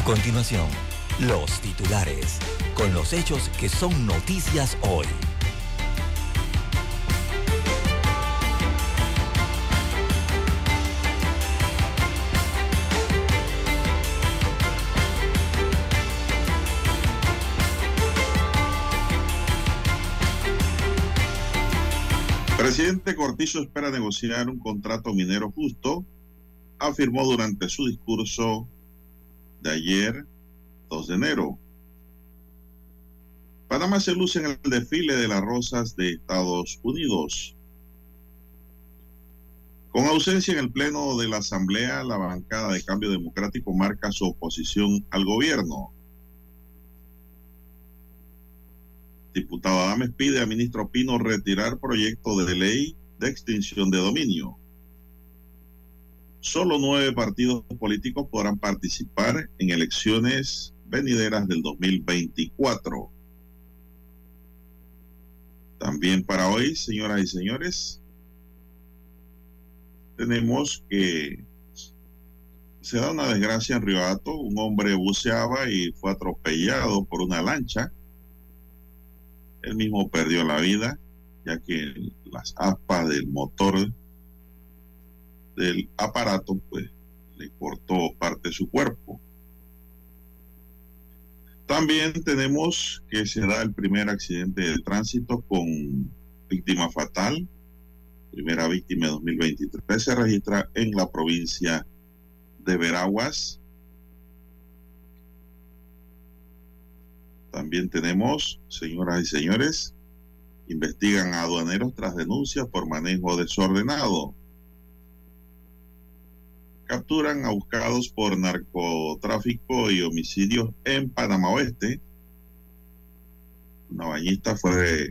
A continuación, los titulares con los hechos que son noticias hoy. Presidente Cortizo espera negociar un contrato minero justo, afirmó durante su discurso de ayer, 2 de enero. Panamá se luce en el desfile de las rosas de Estados Unidos. Con ausencia en el Pleno de la Asamblea, la bancada de Cambio Democrático marca su oposición al gobierno. Diputado Adames pide al ministro Pino retirar proyecto de ley de extinción de dominio. Solo nueve partidos políticos podrán participar en elecciones venideras del 2024. También para hoy, señoras y señores, tenemos que se da una desgracia en Río Hato. Un hombre buceaba y fue atropellado por una lancha. Él mismo perdió la vida, ya que las aspas del motor del aparato, pues, le cortó parte de su cuerpo. También tenemos que se da el primer accidente de tránsito con víctima fatal. Primera víctima de 2023 se registra en la provincia de Veraguas. También tenemos, señoras y señores, investigan a aduaneros tras denuncias por manejo desordenado capturan a buscados por narcotráfico y homicidios en Panamá Oeste. Una bañista fue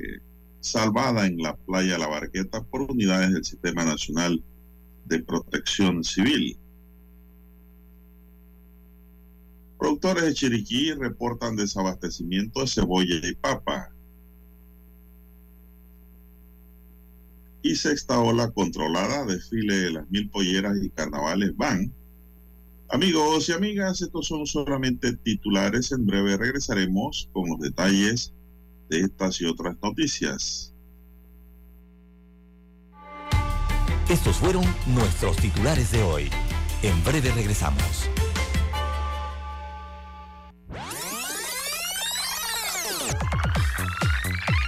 salvada en la playa La Barqueta por unidades del Sistema Nacional de Protección Civil. Productores de Chiriquí reportan desabastecimiento de cebolla y papa. Y sexta ola controlada, desfile de las mil polleras y carnavales van. Amigos y amigas, estos son solamente titulares. En breve regresaremos con los detalles de estas y otras noticias. Estos fueron nuestros titulares de hoy. En breve regresamos.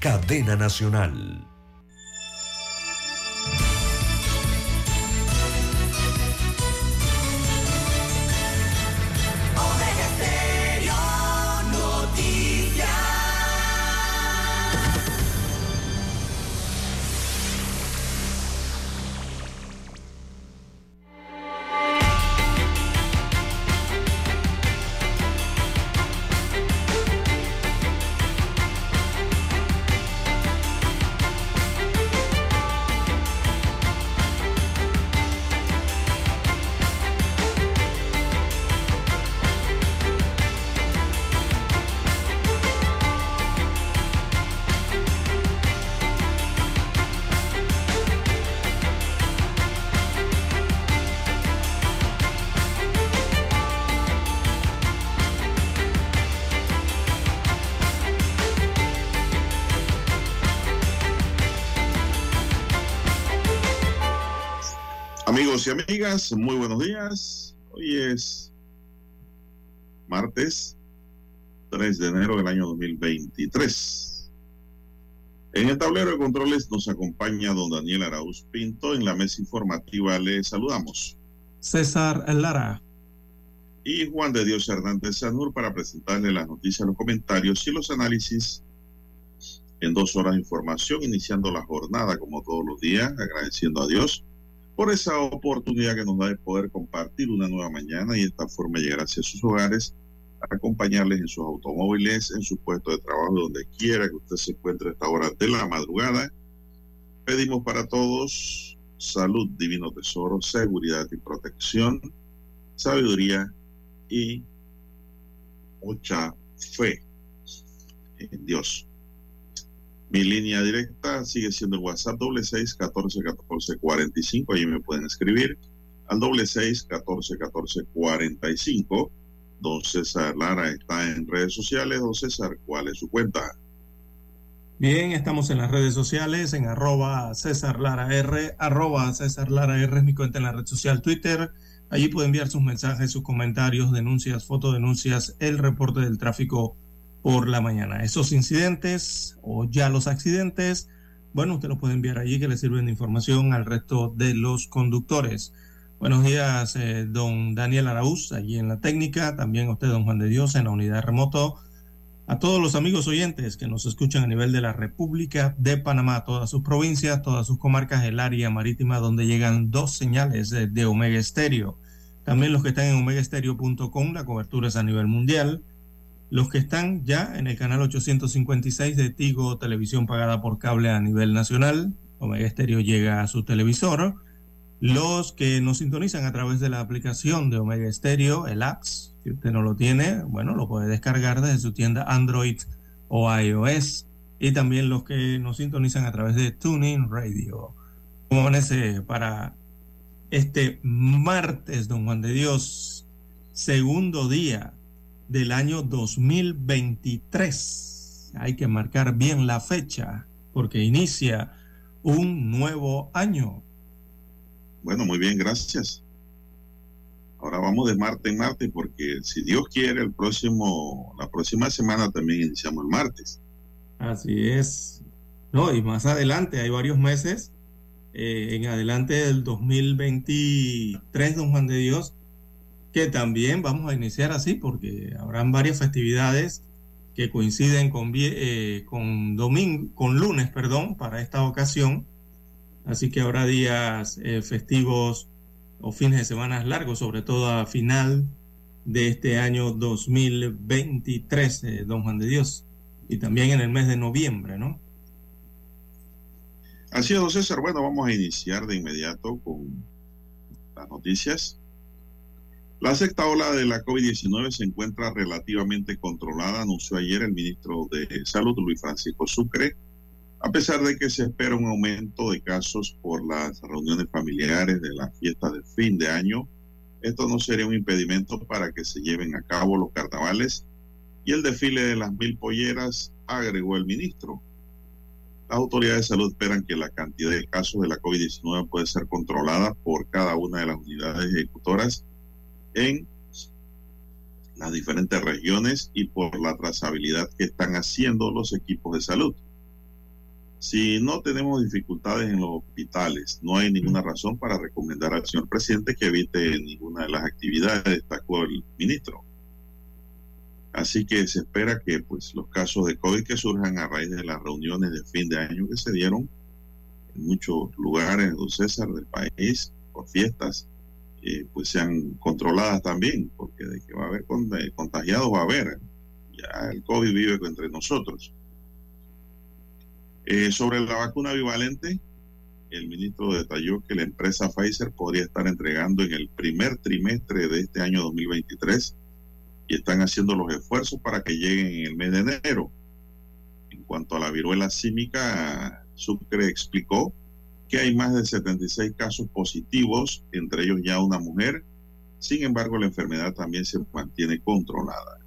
cadena nacional. Muy buenos días. Hoy es martes 3 de enero del año 2023. En el tablero de controles nos acompaña don Daniel Arauz Pinto. En la mesa informativa le saludamos. César Lara. Y Juan de Dios Hernández Sanur para presentarle las noticias, los comentarios y los análisis en dos horas de información, iniciando la jornada como todos los días, agradeciendo a Dios por esa oportunidad que nos da de poder compartir una nueva mañana y de esta forma llegar hacia sus hogares, acompañarles en sus automóviles, en su puesto de trabajo, donde quiera que usted se encuentre a esta hora de la madrugada. Pedimos para todos salud, divino tesoro, seguridad y protección, sabiduría y mucha fe en Dios. Mi línea directa sigue siendo el WhatsApp doble seis catorce catorce cuarenta y cinco. Allí me pueden escribir al doble seis catorce catorce cuarenta y cinco. Don César Lara está en redes sociales. Don César, ¿cuál es su cuenta? Bien, estamos en las redes sociales, en arroba César Lara R, arroba César Lara R es mi cuenta en la red social Twitter. Allí puede enviar sus mensajes, sus comentarios, denuncias, fotodenuncias, el reporte del tráfico por la mañana. Esos incidentes o ya los accidentes, bueno, usted lo puede enviar allí que le sirven de información al resto de los conductores. Buenos días, eh, don Daniel Araúz, allí en la técnica, también usted, don Juan de Dios, en la unidad remoto. A todos los amigos oyentes que nos escuchan a nivel de la República de Panamá, todas sus provincias, todas sus comarcas, el área marítima donde llegan dos señales de, de Omega Estéreo. También los que están en omegaestereo.com, la cobertura es a nivel mundial los que están ya en el canal 856 de Tigo Televisión pagada por cable a nivel nacional, Omega Estéreo llega a su televisor, los que nos sintonizan a través de la aplicación de Omega Estéreo, el apps, si usted no lo tiene, bueno, lo puede descargar desde su tienda Android o iOS, y también los que nos sintonizan a través de Tuning Radio. ¿Cómo amanece para este martes, don Juan de Dios, segundo día del año 2023. Hay que marcar bien la fecha porque inicia un nuevo año. Bueno, muy bien, gracias. Ahora vamos de martes en martes porque si Dios quiere el próximo la próxima semana también iniciamos el martes. Así es. No, y más adelante hay varios meses eh, en adelante del 2023, don Juan de Dios, que también vamos a iniciar así porque habrán varias festividades que coinciden con, eh, con, domingo, con lunes perdón, para esta ocasión. Así que habrá días eh, festivos o fines de semana largos, sobre todo a final de este año 2023, eh, don Juan de Dios, y también en el mes de noviembre, ¿no? Así es, don César. Bueno, vamos a iniciar de inmediato con las noticias. La sexta ola de la COVID-19 se encuentra relativamente controlada, anunció ayer el ministro de Salud, Luis Francisco Sucre, a pesar de que se espera un aumento de casos por las reuniones familiares de las fiestas de fin de año. Esto no sería un impedimento para que se lleven a cabo los carnavales y el desfile de las mil polleras, agregó el ministro. Las autoridades de salud esperan que la cantidad de casos de la COVID-19 puede ser controlada por cada una de las unidades ejecutoras en las diferentes regiones y por la trazabilidad que están haciendo los equipos de salud. Si no tenemos dificultades en los hospitales, no hay ninguna razón para recomendar al señor presidente que evite ninguna de las actividades, destacó el ministro. Así que se espera que pues, los casos de COVID que surjan a raíz de las reuniones de fin de año que se dieron en muchos lugares, don César, del país, por fiestas, eh, pues sean controladas también, porque de que va a haber contagiados va a haber. Ya el COVID vive entre nosotros. Eh, sobre la vacuna bivalente, el ministro detalló que la empresa Pfizer podría estar entregando en el primer trimestre de este año 2023 y están haciendo los esfuerzos para que lleguen en el mes de enero. En cuanto a la viruela símica, Sucre explicó que hay más de 76 casos positivos, entre ellos ya una mujer. Sin embargo, la enfermedad también se mantiene controlada.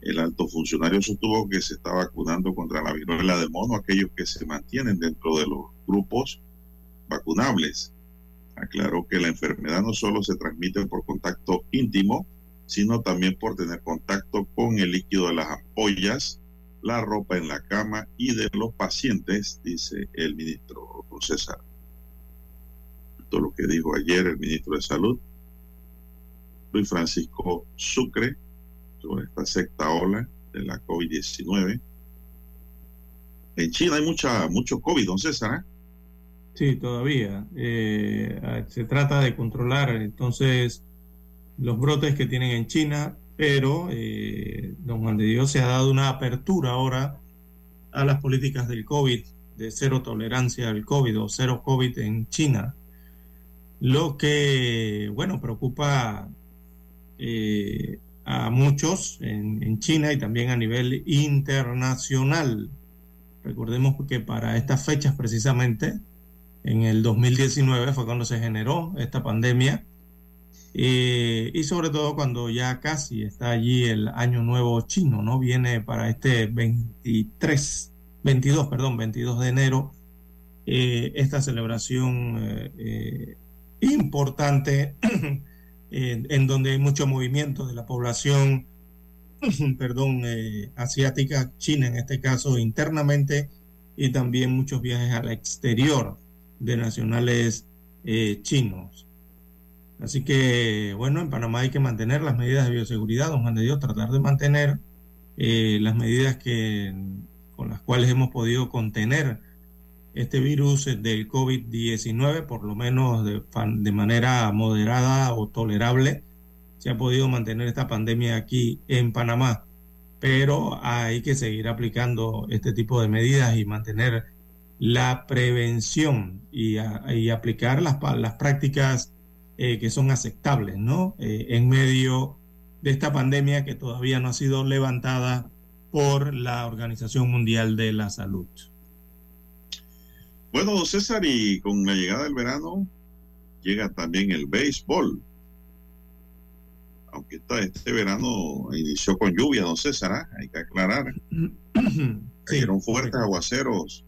El alto funcionario sostuvo que se está vacunando contra la viruela del mono aquellos que se mantienen dentro de los grupos vacunables. Aclaró que la enfermedad no solo se transmite por contacto íntimo, sino también por tener contacto con el líquido de las ampollas, la ropa en la cama y de los pacientes, dice el ministro César. Lo que dijo ayer el ministro de Salud, Luis Francisco Sucre, sobre esta sexta ola de la COVID-19. En China hay mucha, mucho COVID, don César. ¿eh? Sí, todavía. Eh, se trata de controlar entonces los brotes que tienen en China, pero eh, don Juan de Dios se ha dado una apertura ahora a las políticas del COVID, de cero tolerancia al COVID o cero COVID en China, lo que, bueno, preocupa eh, a muchos en, China y también a nivel internacional. Recordemos que para estas fechas precisamente, en el 2019 fue cuando se generó esta pandemia eh, y sobre todo cuando ya casi está allí el año nuevo chino, ¿no? Viene para este 23, 22, perdón, 22 de enero, eh, esta celebración importante en donde hay mucho movimiento de la población, perdón, asiática, china en este caso, internamente, y también muchos viajes al exterior de nacionales chinos. Así que, bueno, en Panamá hay que mantener las medidas de bioseguridad, don Juan de Dios, tratar de mantener eh, las medidas que, con las cuales hemos podido contener este virus del COVID-19, por lo menos de, manera moderada o tolerable. Se ha podido mantener esta pandemia aquí en Panamá, pero hay que seguir aplicando este tipo de medidas y mantener la prevención y, aplicar las, las prácticas eh, que son aceptables, ¿no? Eh, en medio de esta pandemia que todavía no ha sido levantada por la Organización Mundial de la Salud. Bueno, César, y con la llegada del verano llega también el béisbol. Aunque está, este verano inició con lluvia, don César, ¿ah? hay que aclarar. Cayeron fuertes aguaceros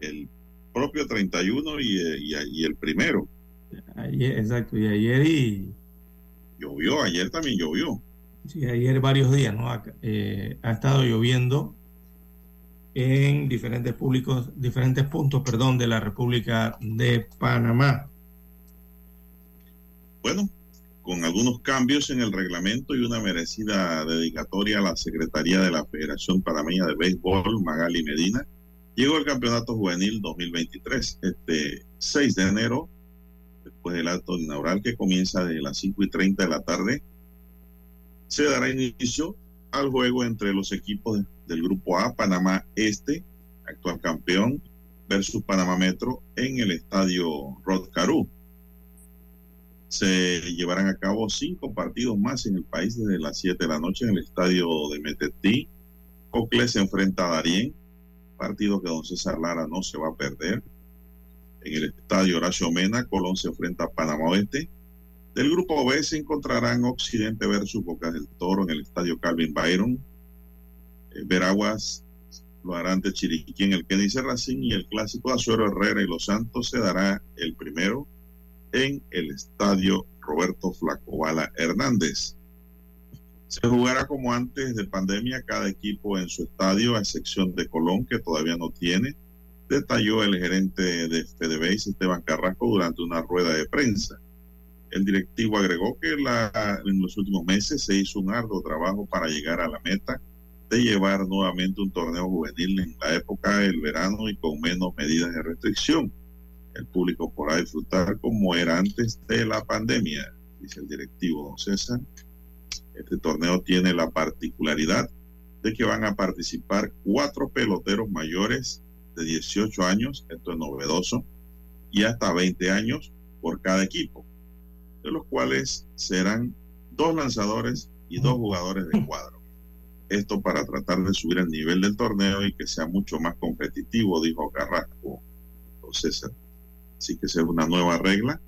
el propio 31 y, y, y el primero. Ayer, exacto, y ayer y... Llovió, ayer también llovió. Sí, ayer varios días, ¿no? Ha, eh, ha estado lloviendo en diferentes públicos, diferentes puntos, perdón, de la República de Panamá. Bueno, con algunos cambios en el reglamento y una merecida dedicatoria a la Secretaría de la Federación Panameña de Béisbol, Magali Medina, llegó el Campeonato Juvenil 2023. Este 6 de enero después del acto inaugural que comienza de las 5 y 30 de la tarde, se dará inicio al juego entre los equipos del Grupo A, Panamá Este, actual campeón, versus Panamá Metro en el estadio Rodcarú. Se llevarán a cabo cinco partidos más en el país desde las 7 de la noche en el estadio de Metetí. Ocle se enfrenta a Darien, partido que don César Lara no se va a perder en el estadio Horacio Mena. Colón se enfrenta a Panamá Oeste. Del grupo B se encontrarán Occidente versus Boca del Toro en el estadio Calvin Byron. Eh, Veraguas lo harán de Chiriquí en el Kenny Racing y el clásico Azuero Herrera y Los Santos se dará el primero en el estadio Roberto Flacobala Hernández. Se jugará como antes de pandemia cada equipo en su estadio, a excepción de Colón, que todavía no tiene detalló el gerente de FedeBase, Esteban Carrasco, durante una rueda de prensa. El directivo agregó que en los últimos meses se hizo un arduo trabajo para llegar a la meta de llevar nuevamente un torneo juvenil en la época del verano y con menos medidas de restricción. El público podrá disfrutar como era antes de la pandemia, dice el directivo don César. Este torneo tiene la particularidad de que van a participar cuatro peloteros mayores de 18 años, esto es novedoso, y hasta 20 años por cada equipo, de los cuales serán dos lanzadores y dos jugadores de cuadro. Esto para tratar de subir el nivel del torneo y que sea mucho más competitivo, dijo Carrasco o César. Así que es una nueva regla.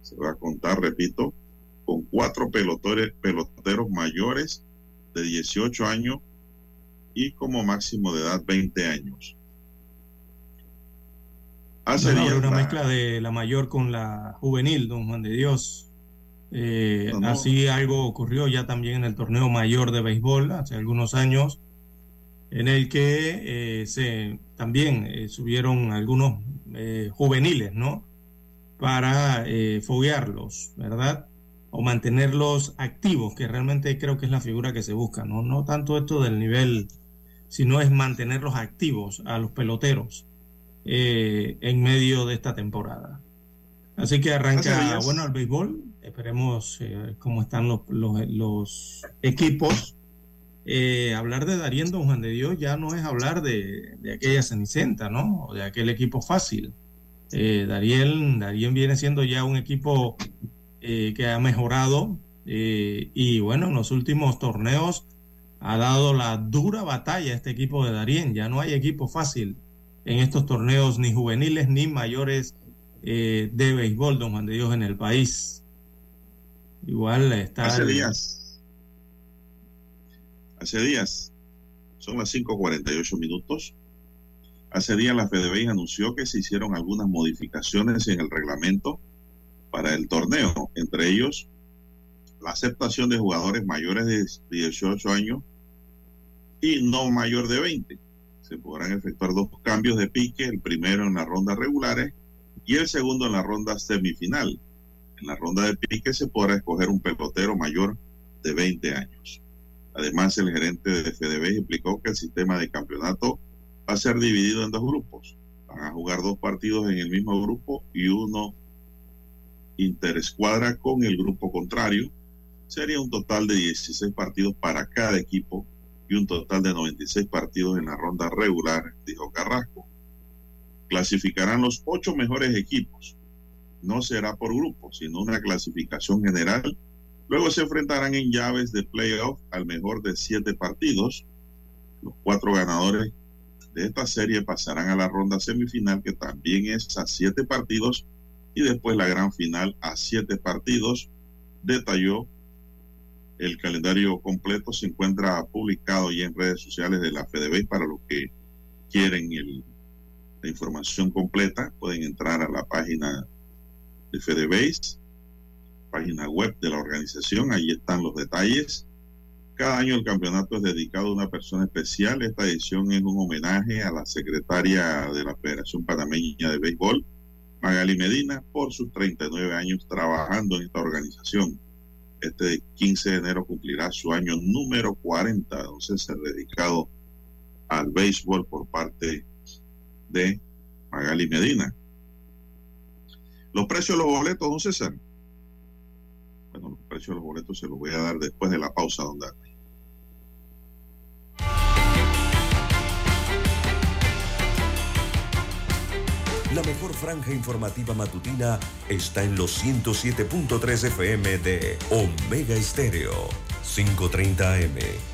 Se va a contar, repito, con cuatro peloteros, peloteros mayores de 18 años y como máximo de edad 20 años. Hace una mezcla de la mayor con la juvenil, don Juan de Dios. Eh, así algo ocurrió ya también en el torneo mayor de béisbol hace algunos años, en el que eh, se también eh, subieron algunos juveniles, ¿no? Para foguearlos, ¿verdad? O mantenerlos activos, que realmente creo que es la figura que se busca, ¿no? No tanto esto del nivel, sino es mantenerlos activos a los peloteros en medio de esta temporada. Así que arranca, bueno, el béisbol. Esperemos eh, cómo están los, los, equipos. Eh, hablar de Darien Don Juan de Dios ya no es hablar de, aquella Cenicienta, ¿no? O de aquel equipo fácil. Eh, Darien, viene siendo ya un equipo eh, que ha mejorado y bueno, en los últimos torneos ha dado la dura batalla este equipo de Darien. Ya no hay equipo fácil en estos torneos, ni juveniles ni mayores eh, de béisbol, don Juan de Dios, en el país. Igual está. Hace días. Hace días. Son las 5:48 minutos. Hace días la FedeBéis anunció que se hicieron algunas modificaciones en el reglamento para el torneo, entre ellos la aceptación de jugadores mayores de 18 años y no mayor de 20. Se podrán efectuar dos cambios de pique, el primero en las rondas regulares y el segundo en la ronda semifinal. En la ronda de pique se podrá escoger un pelotero mayor de 20 años. Además, el gerente de FDB explicó que el sistema de campeonato va a ser dividido en dos grupos. Van a jugar dos partidos en el mismo grupo y uno interescuadra con el grupo contrario. Sería un total de 16 partidos para cada equipo y un total de 96 partidos en la ronda regular, dijo Carrasco clasificarán los ocho mejores equipos. No será por grupo, sino una clasificación general. Luego se enfrentarán en llaves de playoff al mejor de siete partidos. Los cuatro ganadores de esta serie pasarán a la ronda semifinal, que también es a siete partidos, y después la gran final a siete partidos. Detalló el calendario completo, se encuentra publicado ya en redes sociales de la FedeB para los que quieren la información completa, pueden entrar a la página de FedeBase, página web de la organización, ahí están los detalles. Cada año el campeonato es dedicado a una persona especial. Esta edición es un homenaje a la secretaria de la Federación Panameña de Béisbol, Magali Medina, por sus 39 años trabajando en esta organización. Este 15 de enero cumplirá su año número 40, entonces dedicado al béisbol por parte de Magali Medina. Los precios de los boletos, don César. Bueno, los precios de los boletos se los voy a dar después de la pausa, don Dani. La mejor franja informativa matutina está en los 107.3 FM de Omega Estéreo, 530 AM.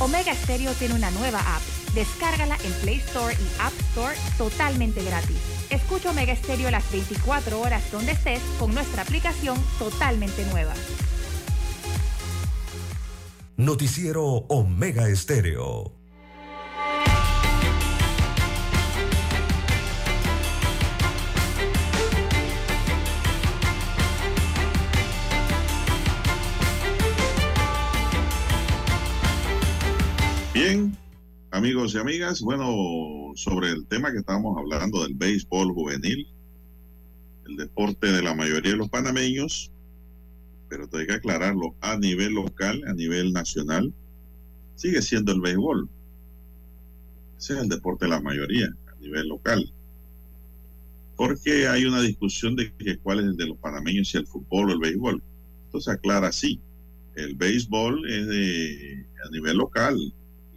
Omega Stereo tiene una nueva app. Descárgala en Play Store y App Store totalmente gratis. Escucha Omega Stereo las 24 horas donde estés con nuestra aplicación totalmente nueva. Noticiero Omega Estéreo. Bien, amigos y amigas, bueno, sobre el tema que estábamos hablando del béisbol juvenil, el deporte de la mayoría de los panameños, pero tengo que aclararlo, a nivel local, a nivel nacional, sigue siendo el béisbol. Ese es el deporte de la mayoría, a nivel local. Porque hay una discusión de que cuál es el de los panameños, si el fútbol o el béisbol. Entonces aclara sí, el béisbol es de, a nivel local,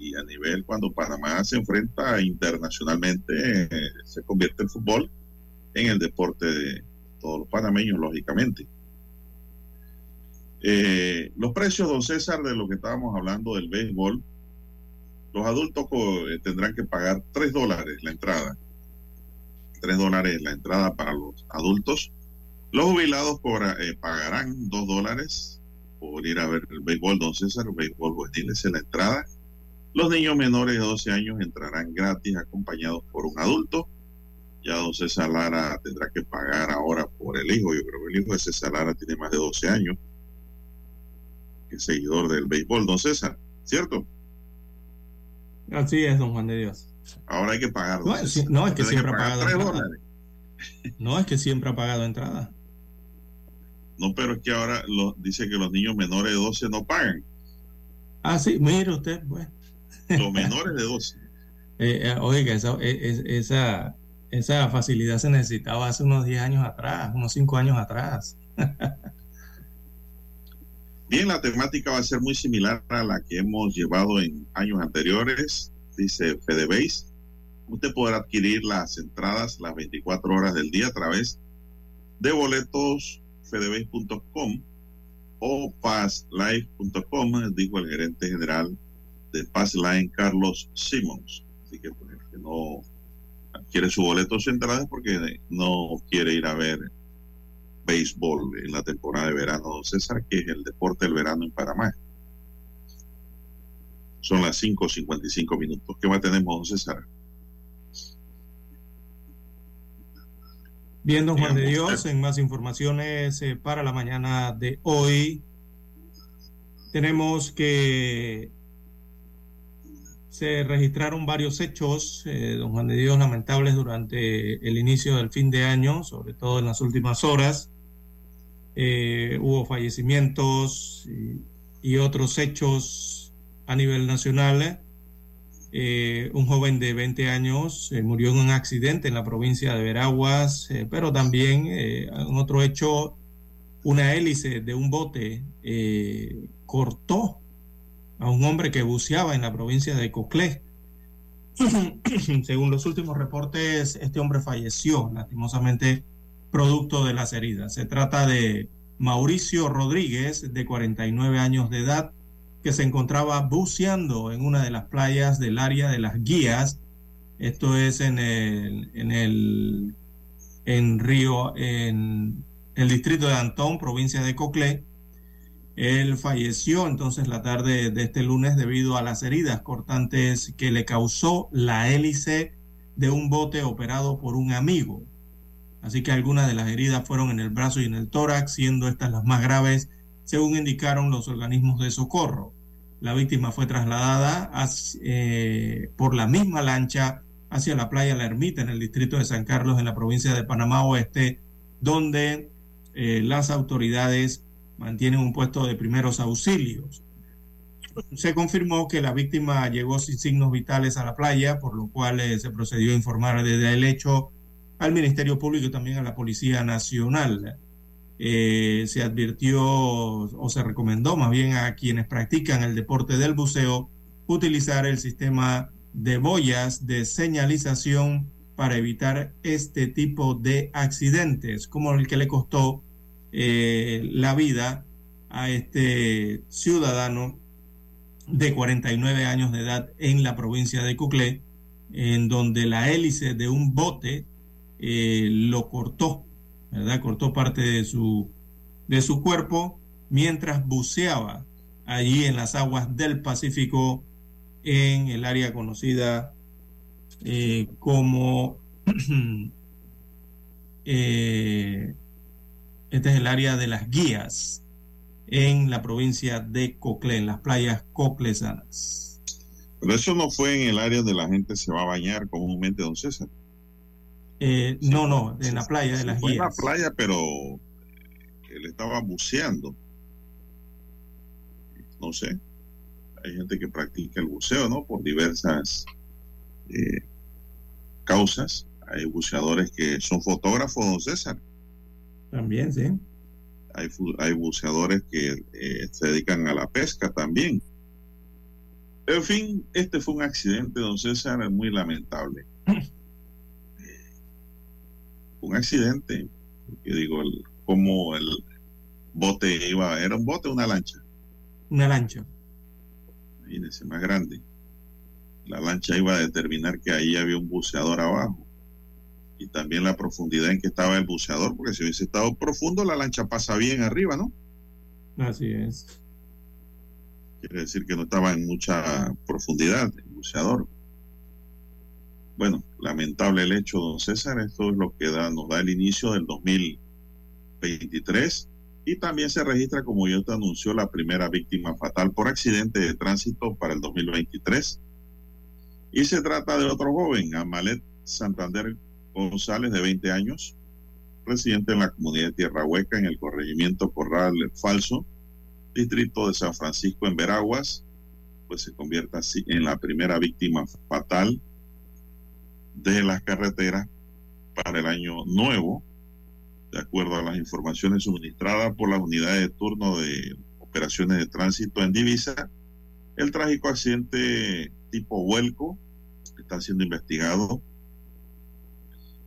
y a nivel cuando Panamá se enfrenta internacionalmente, eh, se convierte el fútbol en el deporte de todos los panameños, lógicamente. Eh, los precios, don César, de lo que estábamos hablando del béisbol, los adultos eh, tendrán que pagar 3 dólares la entrada. 3 dólares la entrada para los adultos. Los jubilados pagarán 2 dólares por ir a ver el béisbol, don César, el béisbol juvenil es la entrada los niños menores de 12 años entrarán gratis acompañados por un adulto. Ya don César Lara tendrá que pagar ahora por el hijo. Yo creo que el hijo de César Lara tiene más de 12 años. Que es seguidor del béisbol, don César, ¿cierto? Así es, don Juan de Dios. Ahora hay que pagar. No, es, no, es que siempre ha pagado entrada. No es que siempre ha pagado entrada. No, pero es que ahora lo, dice que los niños menores de 12 no pagan. Ah, sí, mire usted, pues. Los menores de 12. Eh, eh, oiga, esa, eh, esa, esa facilidad se necesitaba hace unos 10 años atrás, unos 5 años atrás. Bien, la temática va a ser muy similar a la que hemos llevado en años anteriores, dice FedeBase. Usted podrá adquirir las entradas las 24 horas del día a través de boletos fedebase.com o passlife.com, dijo el gerente general de Passline Carlos Simmons. Así que, pues, que no adquiere su boleto central porque no quiere ir a ver béisbol en la temporada de verano, don César, que es el deporte del verano en Panamá. Son las 5.55 minutos. ¿Qué más tenemos, don César? Bien, don Juan de Dios, en más informaciones eh, para la mañana de hoy, tenemos que se registraron varios hechos, eh, don Juan de Dios, lamentables durante el inicio del fin de año, sobre todo en las últimas horas. Eh, hubo fallecimientos y, otros hechos a nivel nacional. Eh, un joven de 20 años murió en un accidente en la provincia de Veraguas, pero también en otro hecho, una hélice de un bote cortó a un hombre que buceaba en la provincia de Coclé. Según los últimos reportes, este hombre falleció, lastimosamente, producto de las heridas. Se trata de Mauricio Rodríguez, de 49 años de edad, que se encontraba buceando en una de las playas del área de las guías. Esto es en el, en el en Río, en el distrito de Antón, provincia de Coclé él falleció entonces la tarde de este lunes debido a las heridas cortantes que le causó la hélice de un bote operado por un amigo. Así que algunas de las heridas fueron en el brazo y en el tórax, siendo estas las más graves, según indicaron los organismos de socorro. La víctima fue trasladada eh, por la misma lancha hacia la playa La Ermita en el distrito de San Carlos en la provincia de Panamá Oeste, donde eh, las autoridades mantienen un puesto de primeros auxilios. Se confirmó que la víctima llegó sin signos vitales a la playa, por lo cual eh, se procedió a informar desde el hecho al Ministerio Público y también a la Policía Nacional. Eh, se advirtió o se recomendó más bien a quienes practican el deporte del buceo utilizar el sistema de boyas de señalización para evitar este tipo de accidentes, como el que le costó eh, la vida a este ciudadano de 49 años de edad en la provincia de Coclé, en donde la hélice de un bote eh, lo cortó, ¿verdad? Cortó parte de su, de su cuerpo mientras buceaba allí en las aguas del Pacífico en el área conocida eh, como este es el área de las guías en la provincia de Coclé, en las playas coclesanas. Pero eso no fue en el área de la gente se va a bañar comúnmente, don César. Eh, no, no, en la playa de las fue guías. en la playa, pero él estaba buceando. No sé. Hay gente que practica el buceo, ¿no? Por diversas eh, causas. Hay buceadores que son fotógrafos, don César. También, sí. Hay, hay buceadores que eh, se dedican a la pesca también. En fin, este fue un accidente, don César, muy lamentable. un accidente, que digo, el, como el bote iba, era un bote o una lancha. Una lancha. Imagínense, más grande. La lancha iba a determinar que ahí había un buceador abajo. Y también la profundidad en que estaba el buceador, porque si hubiese estado profundo, la lancha pasa bien arriba, ¿no? Así es. Quiere decir que no estaba en mucha profundidad el buceador. Bueno, lamentable el hecho, don César. Esto es lo que da, nos da el inicio del 2023 y también se registra, como yo te anunció, la primera víctima fatal por accidente de tránsito para el 2023. Y se trata de otro joven, Amalet Santander González, de 20 años, residente en la comunidad de Tierra Hueca, en el corregimiento Corral Falso, distrito de San Francisco en Veraguas, pues se convierte así en la primera víctima fatal de las carreteras para el año nuevo, de acuerdo a las informaciones suministradas por las unidades de turno de operaciones de tránsito en divisa. El trágico accidente tipo vuelco está siendo investigado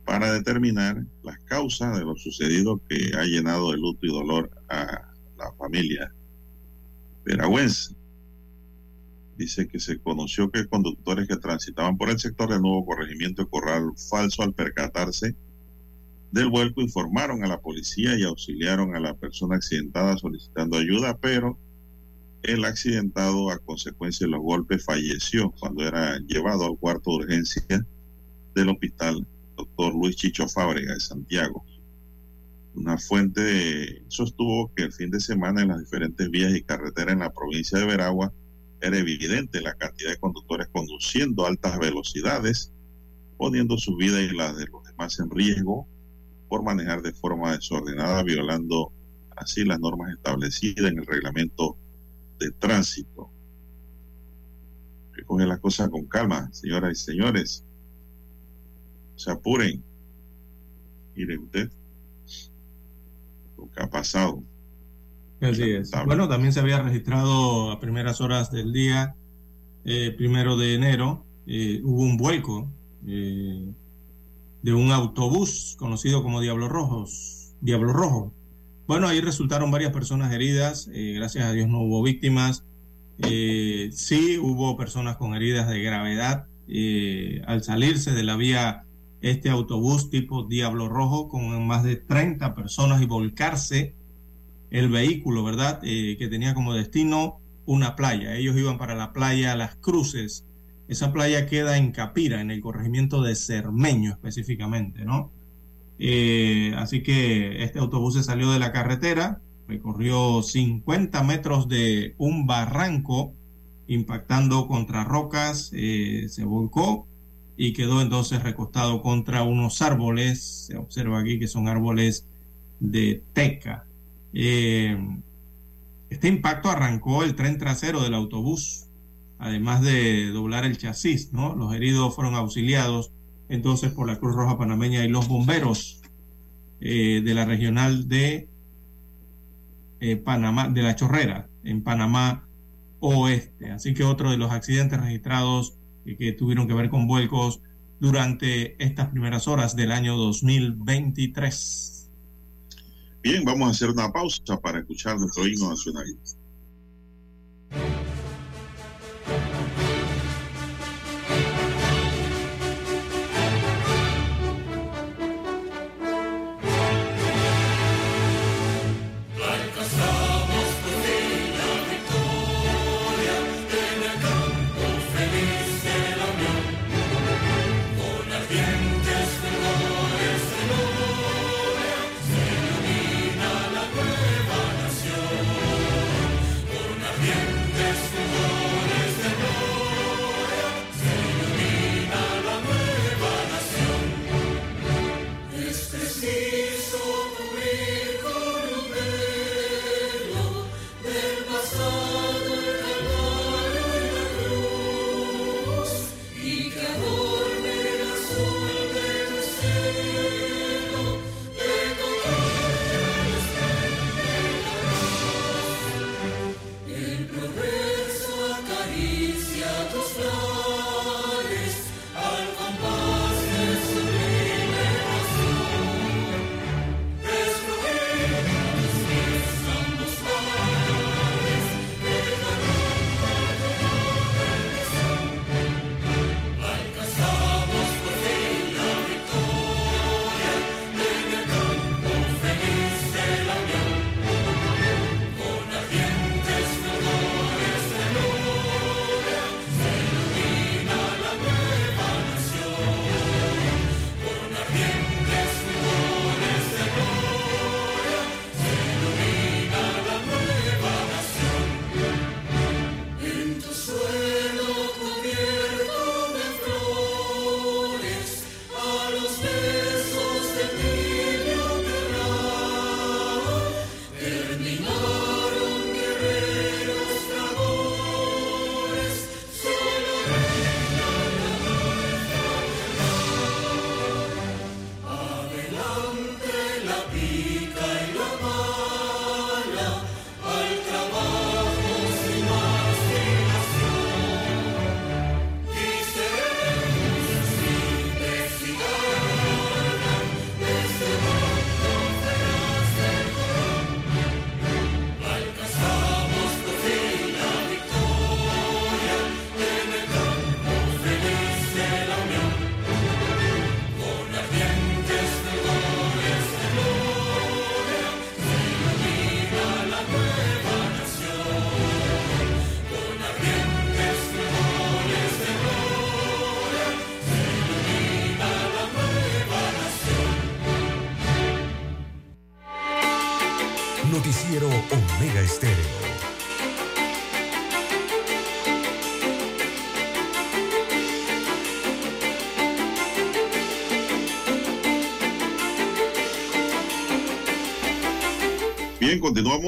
para determinar las causas de lo sucedido que ha llenado de luto y dolor a la familia veragüense. Dice que se conoció que conductores que transitaban por el sector del nuevo corregimiento de Corral Falso al percatarse del vuelco informaron a la policía y auxiliaron a la persona accidentada solicitando ayuda, pero el accidentado a consecuencia de los golpes falleció cuando era llevado al cuarto de urgencia del hospital doctor Luis Chicho Fábrega de Santiago. Una fuente sostuvo que el fin de semana en las diferentes vías y carreteras en la provincia de Veragua era evidente la cantidad de conductores conduciendo a altas velocidades, poniendo su vida y la de los demás en riesgo por manejar de forma desordenada, violando así las normas establecidas en el reglamento de tránsito. Recoge las cosas con calma, señoras y señores. Se apuren. Mire usted lo que ha pasado. Así es. Bueno, también se había registrado a primeras horas del día, eh, primero de enero, eh, hubo un vuelco eh, de un autobús conocido como Diablo Rojos, Diablo Rojo. Bueno, ahí resultaron varias personas heridas, gracias a Dios no hubo víctimas. sí hubo personas con heridas de gravedad al salirse de la vía este autobús tipo Diablo Rojo con más de 30 personas y volcarse el vehículo, ¿verdad? Eh, que tenía como destino una playa. Ellos iban para la playa Las Cruces. Esa playa queda en Capira, en el corregimiento de Cermeño específicamente, ¿no? Eh, así que este autobús se salió de la carretera, recorrió 50 metros de un barranco, impactando contra rocas, eh, se volcó y quedó entonces recostado contra unos árboles. Se observa aquí que son árboles de teca. Eh, este impacto arrancó el tren trasero del autobús, además de doblar el chasis, ¿no? Los heridos fueron auxiliados entonces por la Cruz Roja Panameña y los bomberos eh, de la regional de eh, Panamá, de la Chorrera, en Panamá Oeste. Así que otro de los accidentes registrados que tuvieron que ver con vuelcos durante estas primeras horas del año 2023. Bien, vamos a hacer una pausa para escuchar nuestro himno nacional.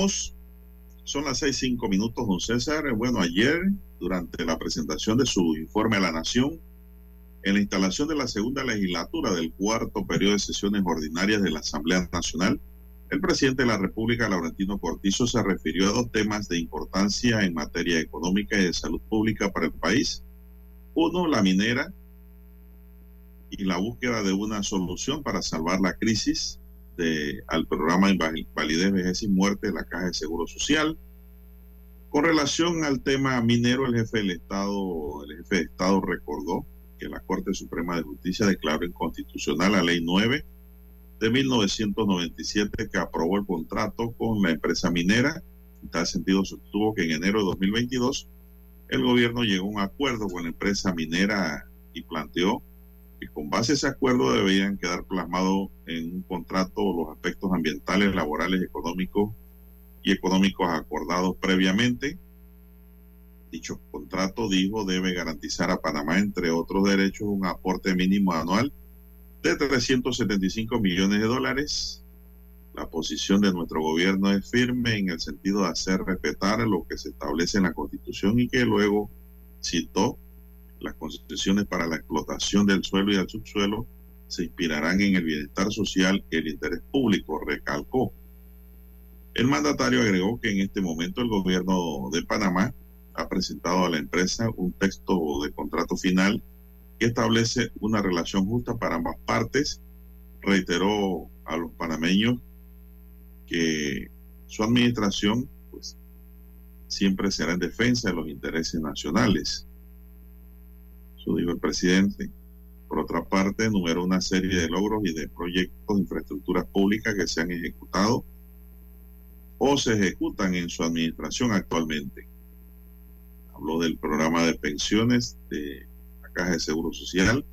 Continuamos. Son las seis cinco minutos, don César. Bueno, ayer, durante la presentación de su informe a la Nación, en la instalación de la segunda legislatura del cuarto periodo de sesiones ordinarias de la Asamblea Nacional, el presidente de la República, Laurentino Cortizo, se refirió a dos temas de importancia en materia económica y de salud pública para el país. Uno, la minera y la búsqueda de una solución para salvar la crisis de, al programa Invalidez, Vejez y Muerte de la Caja de Seguro Social. Con relación al tema minero, el jefe del Estado, el jefe de Estado recordó que la Corte Suprema de Justicia declaró inconstitucional la Ley 9 de 1997 que aprobó el contrato con la empresa minera. En tal sentido, sostuvo que en enero de 2022 el gobierno llegó a un acuerdo con la empresa minera y planteó con base a ese acuerdo deberían quedar plasmados en un contrato los aspectos ambientales, laborales, económicos y económicos acordados previamente. Dicho contrato, dijo, debe garantizar a Panamá, entre otros derechos, un aporte mínimo anual de 375 millones de dólares. La posición de nuestro gobierno es firme en el sentido de hacer respetar lo que se establece en la Constitución y que luego citó las concesiones para la explotación del suelo y del subsuelo se inspirarán en el bienestar social y el interés público, recalcó. El mandatario agregó que en este momento el gobierno de Panamá ha presentado a la empresa un texto de contrato final que establece una relación justa para ambas partes. Reiteró a los panameños que su administración pues, siempre será en defensa de los intereses nacionales. Dijo el presidente. Por otra parte, enumeró una serie de logros y de proyectos de infraestructuras públicas que se han ejecutado o se ejecutan en su administración actualmente. Habló del programa de pensiones de la Caja de Seguro Social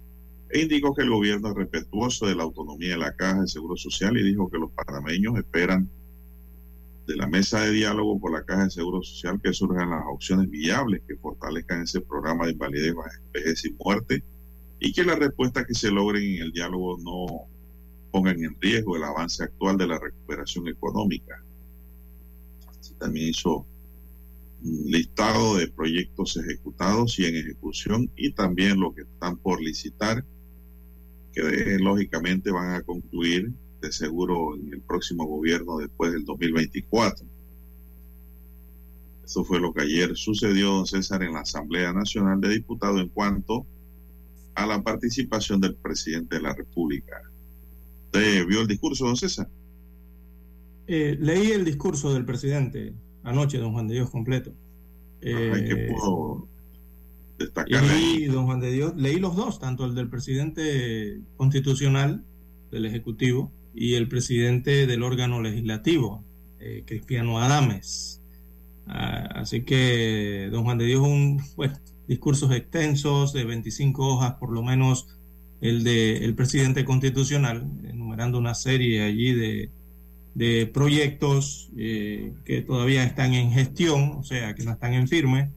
e indicó que el gobierno es respetuoso de la autonomía de la Caja de Seguro Social y dijo que los panameños esperan de la mesa de diálogo por la Caja de Seguro Social que surjan las opciones viables que fortalezcan ese programa de invalidez, vejez y muerte y que las respuestas que se logren en el diálogo no pongan en riesgo el avance actual de la recuperación económica. También hizo un listado de proyectos ejecutados y en ejecución y también los que están por licitar, que lógicamente van a concluir de seguro en el próximo gobierno después del 2024. Eso fue lo que ayer sucedió, don César, en la Asamblea Nacional de Diputados en cuanto a la participación del presidente de la República. ¿Usted vio el discurso, don César? Eh, leí el discurso del presidente anoche, don Juan de Dios, completo. Eh, ¿Qué destacar? Y don Juan de Dios, leí los dos, tanto el del presidente constitucional del Ejecutivo y el presidente del órgano legislativo, eh, Cristiano Adames. Ah, así que don Juan de Dios, un, bueno, discursos extensos de 25 hojas, por lo menos el del el presidente constitucional, enumerando una serie allí de, de proyectos eh, que todavía están en gestión, o sea, que no están en firme,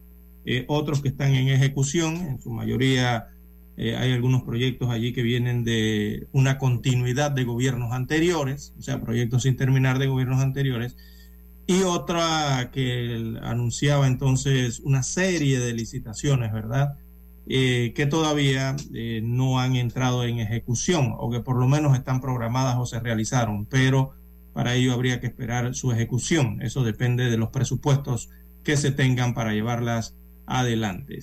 eh, otros que están en ejecución, en su mayoría eh, hay algunos proyectos allí que vienen de una continuidad de gobiernos anteriores, o sea, proyectos sin terminar de gobiernos anteriores, y otra que anunciaba entonces una serie de licitaciones, ¿verdad? Eh, que todavía eh, no han entrado en ejecución o que por lo menos están programadas o se realizaron, pero para ello habría que esperar su ejecución. Eso depende de los presupuestos que se tengan para llevarlas adelante.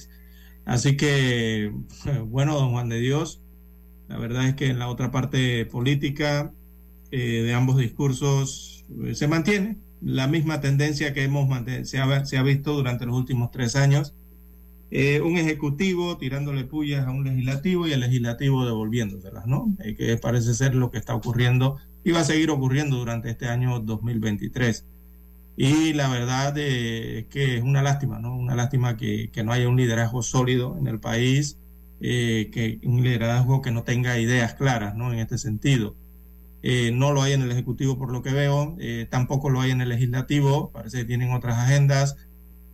Así que, bueno, don Juan de Dios, la verdad es que en la otra parte política eh, de ambos discursos se mantiene, la misma tendencia que hemos se ha, se ha visto durante los últimos tres años. Eh, un ejecutivo tirándole pullas a un legislativo y el legislativo devolviéndoselas, ¿no? Eh, que parece ser lo que está ocurriendo y va a seguir ocurriendo durante este año 2023. Y la verdad eh, es que es una lástima, ¿no? Una lástima que, que no haya un liderazgo sólido en el país, que un liderazgo que no tenga ideas claras, ¿no? En este sentido. Eh, no lo hay en el Ejecutivo por lo que veo, eh, tampoco lo hay en el Legislativo, parece que tienen otras agendas.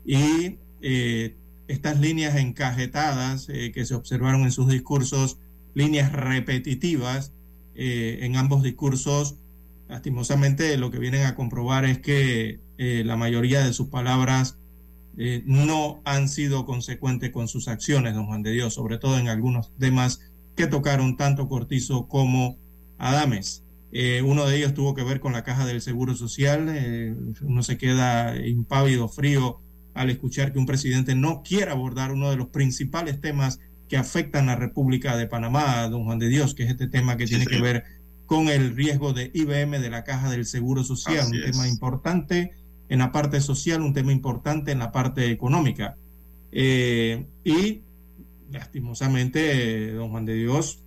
Y eh, estas líneas encajetadas que se observaron en sus discursos, líneas repetitivas en ambos discursos, lastimosamente lo que vienen a comprobar es que la mayoría de sus palabras no han sido consecuentes con sus acciones, don Juan de Dios, sobre todo en algunos temas que tocaron tanto Cortizo como Adames. Eh, uno de ellos tuvo que ver con la caja del Seguro Social. Eh, uno se queda impávido, frío, al escuchar que un presidente no quiere abordar uno de los principales temas que afectan a la República de Panamá, don Juan de Dios, que es este tema que tiene que ver con el riesgo de IBM de la caja del Seguro Social, un tema importante en la parte social, un tema importante en la parte económica. Eh, y lastimosamente, don Juan de Dios,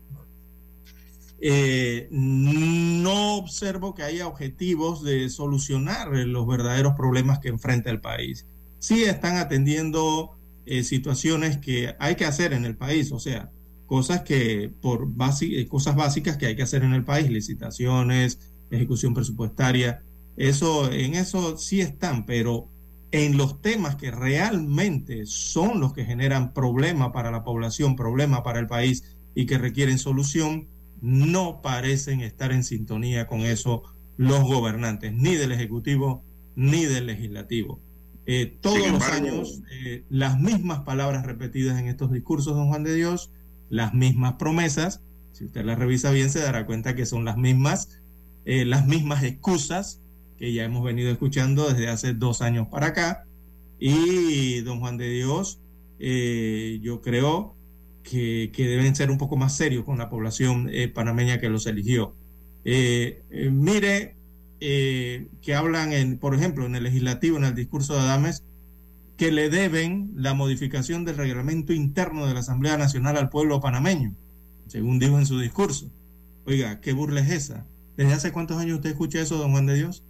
eh, no observo que haya objetivos de solucionar los verdaderos problemas que enfrenta el país. Sí están atendiendo eh, situaciones que hay que hacer en el país, o sea, cosas que por eh, cosas básicas que hay que hacer en el país, licitaciones, ejecución presupuestaria, eso en eso sí están, pero en los temas que realmente son los que generan problema para la población, problema para el país y que requieren solución, no parecen estar en sintonía con eso los gobernantes, ni del Ejecutivo ni del Legislativo. Eh, todos los años, eh, las mismas palabras repetidas en estos discursos, don Juan de Dios, las mismas promesas, si usted las revisa bien se dará cuenta que son las mismas, eh, las mismas excusas que ya hemos venido escuchando desde hace dos años para acá. Y don Juan de Dios, yo creo que, deben ser un poco más serios con la población eh, panameña que los eligió. Eh, eh, mire que hablan, en, por ejemplo, en el legislativo, en el discurso de Adames, que le deben la modificación del reglamento interno de la Asamblea Nacional al pueblo panameño, según dijo en su discurso. Oiga, ¿qué burla es esa? ¿Desde hace cuántos años usted escucha eso, don Juan de Dios?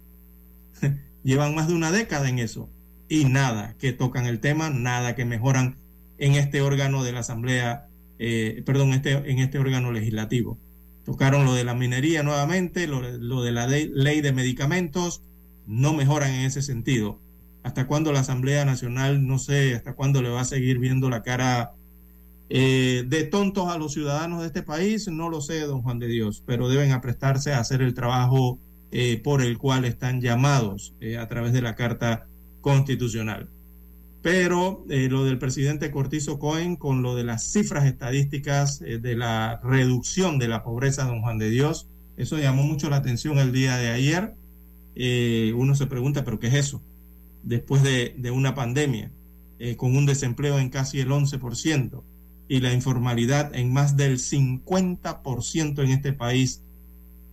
Llevan más de una década en eso. Y nada que tocan el tema, nada que mejoran en este órgano de la Asamblea, eh, perdón, este, en este órgano legislativo. Tocaron lo de la minería nuevamente, lo, de la ley de medicamentos, no mejoran en ese sentido. ¿Hasta cuándo la Asamblea Nacional, no sé, hasta cuándo le va a seguir viendo la cara eh, de tontos a los ciudadanos de este país? No lo sé, don Juan de Dios, pero deben aprestarse a hacer el trabajo eh, por el cual están llamados a través de la Carta Constitucional. Pero eh, lo del presidente Cortizo Cohen con lo de las cifras estadísticas eh, de la reducción de la pobreza, don Juan de Dios, eso llamó mucho la atención el día de ayer. Eh, uno se pregunta, ¿pero qué es eso? Después de, de una pandemia, con un desempleo en casi el 11% y la informalidad en más del 50% en este país,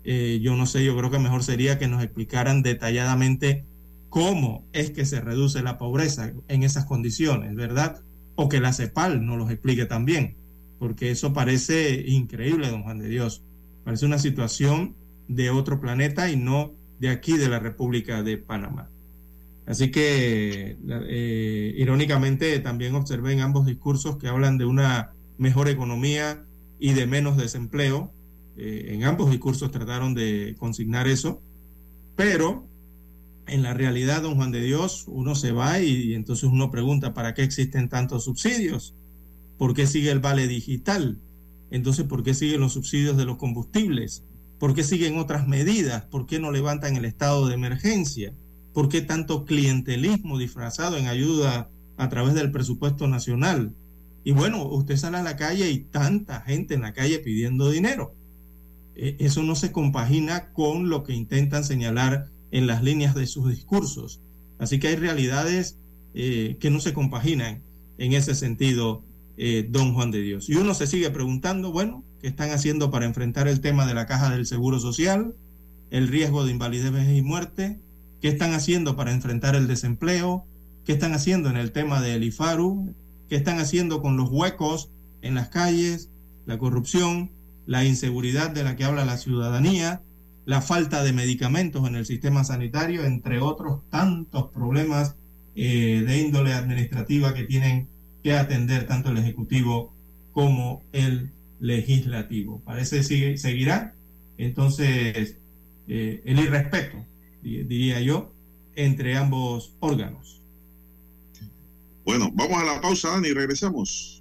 yo no sé, yo creo que mejor sería que nos explicaran detalladamente cómo es que se reduce la pobreza en esas condiciones, ¿verdad? O que la CEPAL nos los explique también, porque eso parece increíble, don Juan de Dios. Parece una situación de otro planeta y no de aquí, de la República de Panamá. Así que, eh, irónicamente, también observé en ambos discursos que hablan de una mejor economía y de menos desempleo. Eh, en ambos discursos trataron de consignar eso, pero en la realidad, don Juan de Dios, uno se va y, entonces uno pregunta, ¿para qué existen tantos subsidios? ¿Por qué sigue el vale digital? Entonces, ¿por qué siguen los subsidios de los combustibles? ¿Por qué siguen otras medidas? ¿Por qué no levantan el estado de emergencia? ¿Por qué tanto clientelismo disfrazado en ayuda a través del presupuesto nacional? Y bueno, usted sale a la calle y tanta gente en la calle pidiendo dinero. E, eso no se compagina con lo que intentan señalar en las líneas de sus discursos. Así que hay realidades eh, que no se compaginan en ese sentido, eh, don Juan de Dios. Y uno se sigue preguntando, bueno, ¿qué están haciendo para enfrentar el tema de la caja del Seguro Social, el riesgo de invalidez, y muerte? ¿Qué están haciendo para enfrentar el desempleo? ¿Qué están haciendo en el tema del IFARU? ¿Qué están haciendo con los huecos en las calles, la corrupción, la inseguridad de la que habla la ciudadanía? la falta de medicamentos en el sistema sanitario, entre otros tantos problemas eh, de índole administrativa que tienen que atender tanto el Ejecutivo como el Legislativo. Parece que seguirá entonces eh, el irrespeto, diría yo, entre ambos órganos. Bueno, vamos a la pausa, Dani, regresamos.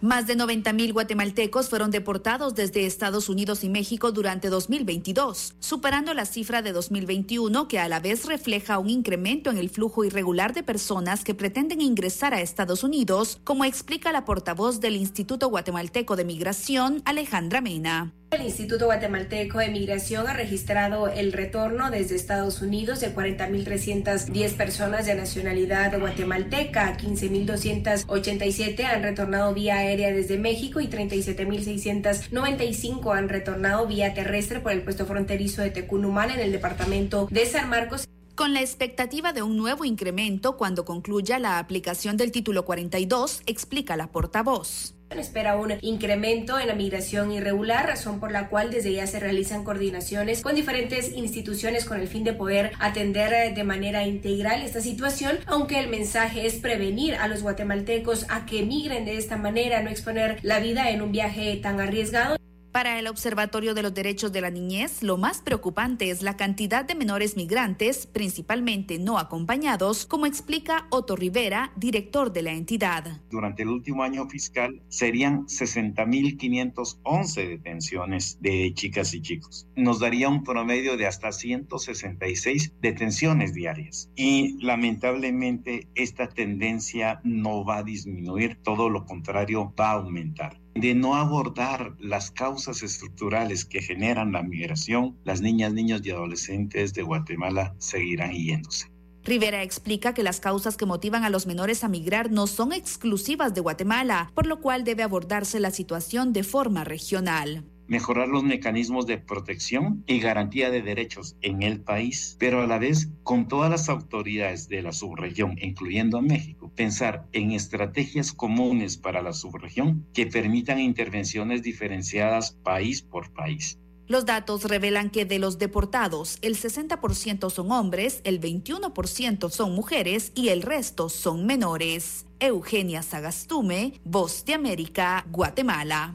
Más de 90.000 guatemaltecos fueron deportados desde Estados Unidos y México durante 2022, superando la cifra de 2021 que a la vez refleja un incremento en el flujo irregular de personas que pretenden ingresar a Estados Unidos, como explica la portavoz del Instituto Guatemalteco de Migración, Alejandra Mena. El Instituto Guatemalteco de Migración ha registrado el retorno desde Estados Unidos de 40.310 personas de nacionalidad guatemalteca, 15.287 han retornado vía aérea desde México y 37.695 han retornado vía terrestre por el puesto fronterizo de Tecunumán en el departamento de San Marcos con la expectativa de un nuevo incremento cuando concluya la aplicación del título 42, explica la portavoz. Espera un incremento en la migración irregular, razón por la cual desde ya se realizan coordinaciones con diferentes instituciones con el fin de poder atender de manera integral esta situación, aunque el mensaje es prevenir a los guatemaltecos a que migren de esta manera, no exponer la vida en un viaje tan arriesgado. Para el Observatorio de los Derechos de la Niñez, lo más preocupante es la cantidad de menores migrantes, principalmente no acompañados, como explica Otto Rivera, director de la entidad. Durante el último año fiscal serían 60.511 detenciones de chicas y chicos. Nos daría un promedio de hasta 166 detenciones diarias. Y lamentablemente esta tendencia no va a disminuir, todo lo contrario, va a aumentar de no abordar las causas estructurales que generan la migración, las niñas, niños y adolescentes de Guatemala seguirán yéndose. Rivera explica que las causas que motivan a los menores a migrar no son exclusivas de Guatemala, por lo cual debe abordarse la situación de forma regional mejorar los mecanismos de protección y garantía de derechos en el país, pero a la vez con todas las autoridades de la subregión, incluyendo a México, pensar en estrategias comunes para la subregión que permitan intervenciones diferenciadas país por país. Los datos revelan que de los deportados, el 60% son hombres, el 21% son mujeres y el resto son menores. Eugenia Sagastume, Voz de América, Guatemala.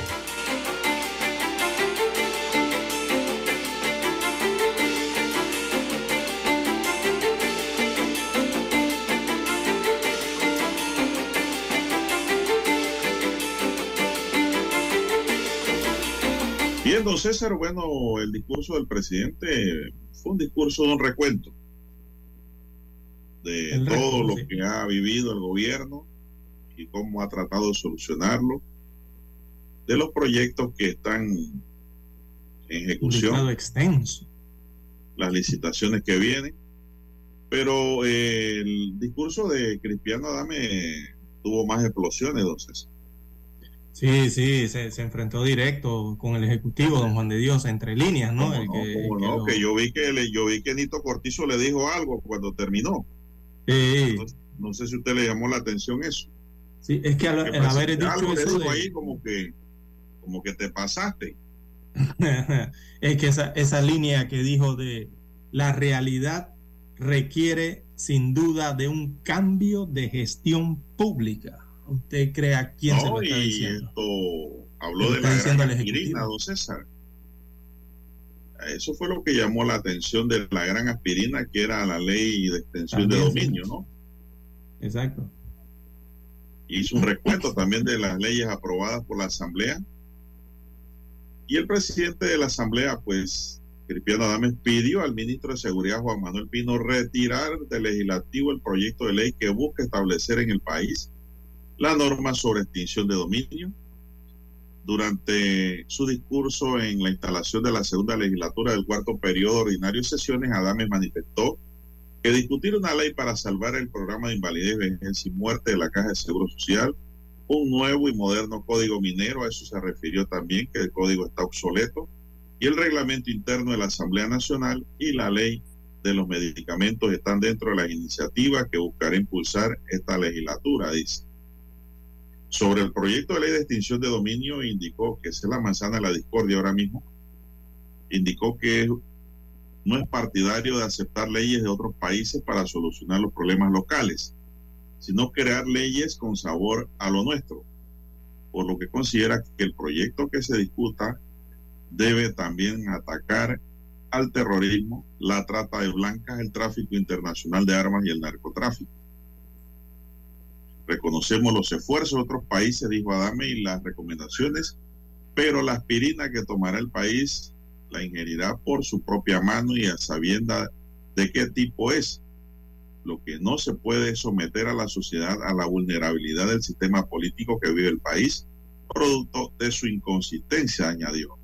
Bien, don César, bueno, el discurso del presidente fue un discurso de un recuento de todo lo que ha vivido el gobierno y cómo ha tratado de solucionarlo, de los proyectos que están en ejecución, extenso. las licitaciones que vienen, pero eh, el discurso de Cristiano Adame tuvo más explosiones, don César. Sí, sí, se, enfrentó directo con el ejecutivo, don Juan de Dios, entre líneas, ¿no? no, que, yo vi que le, yo vi que Nito Cortizo le dijo algo cuando terminó. Sí. No, sé si usted le llamó la atención eso. Sí, es que al, haber dicho eso ahí como que, como que te pasaste. es que esa, esa línea que dijo de la realidad requiere sin duda de un cambio de gestión pública usted crea quién se lo está diciendo. Esto habló de la grina, don César. Eso fue lo que llamó la atención de la gran aspirina, que era la ley de extensión de dominio, ¿no? Exacto. Hizo un recuento también de las leyes aprobadas por la Asamblea. Y el presidente de la Asamblea, pues, Cristiano Adames, pidió al ministro de Seguridad, Juan Manuel Pino, retirar del legislativo el proyecto de ley que busca establecer en el país la norma sobre extinción de dominio. Durante su discurso en la instalación de la segunda legislatura del cuarto periodo ordinario de sesiones, Adames manifestó que discutir una ley para salvar el programa de invalidez, vejez y muerte de la Caja de Seguro Social, un nuevo y moderno código minero, a eso se refirió también, que el código está obsoleto, y el reglamento interno de la Asamblea Nacional y la ley de los medicamentos están dentro de las iniciativas que buscará impulsar esta legislatura, dice. Sobre el proyecto de ley de extinción de dominio, indicó que es la manzana de la discordia ahora mismo. Indicó que no es partidario de aceptar leyes de otros países para solucionar los problemas locales, sino crear leyes con sabor a lo nuestro, por lo que considera que el proyecto que se discuta debe también atacar al terrorismo, la trata de blancas, el tráfico internacional de armas y el narcotráfico. Reconocemos los esfuerzos de otros países, dijo Adame, y las recomendaciones, pero la aspirina que tomará el país la ingerirá por su propia mano y a sabienda de qué tipo es. Lo que no se puede someter a la sociedad a la vulnerabilidad del sistema político que vive el país, producto de su inconsistencia, añadió.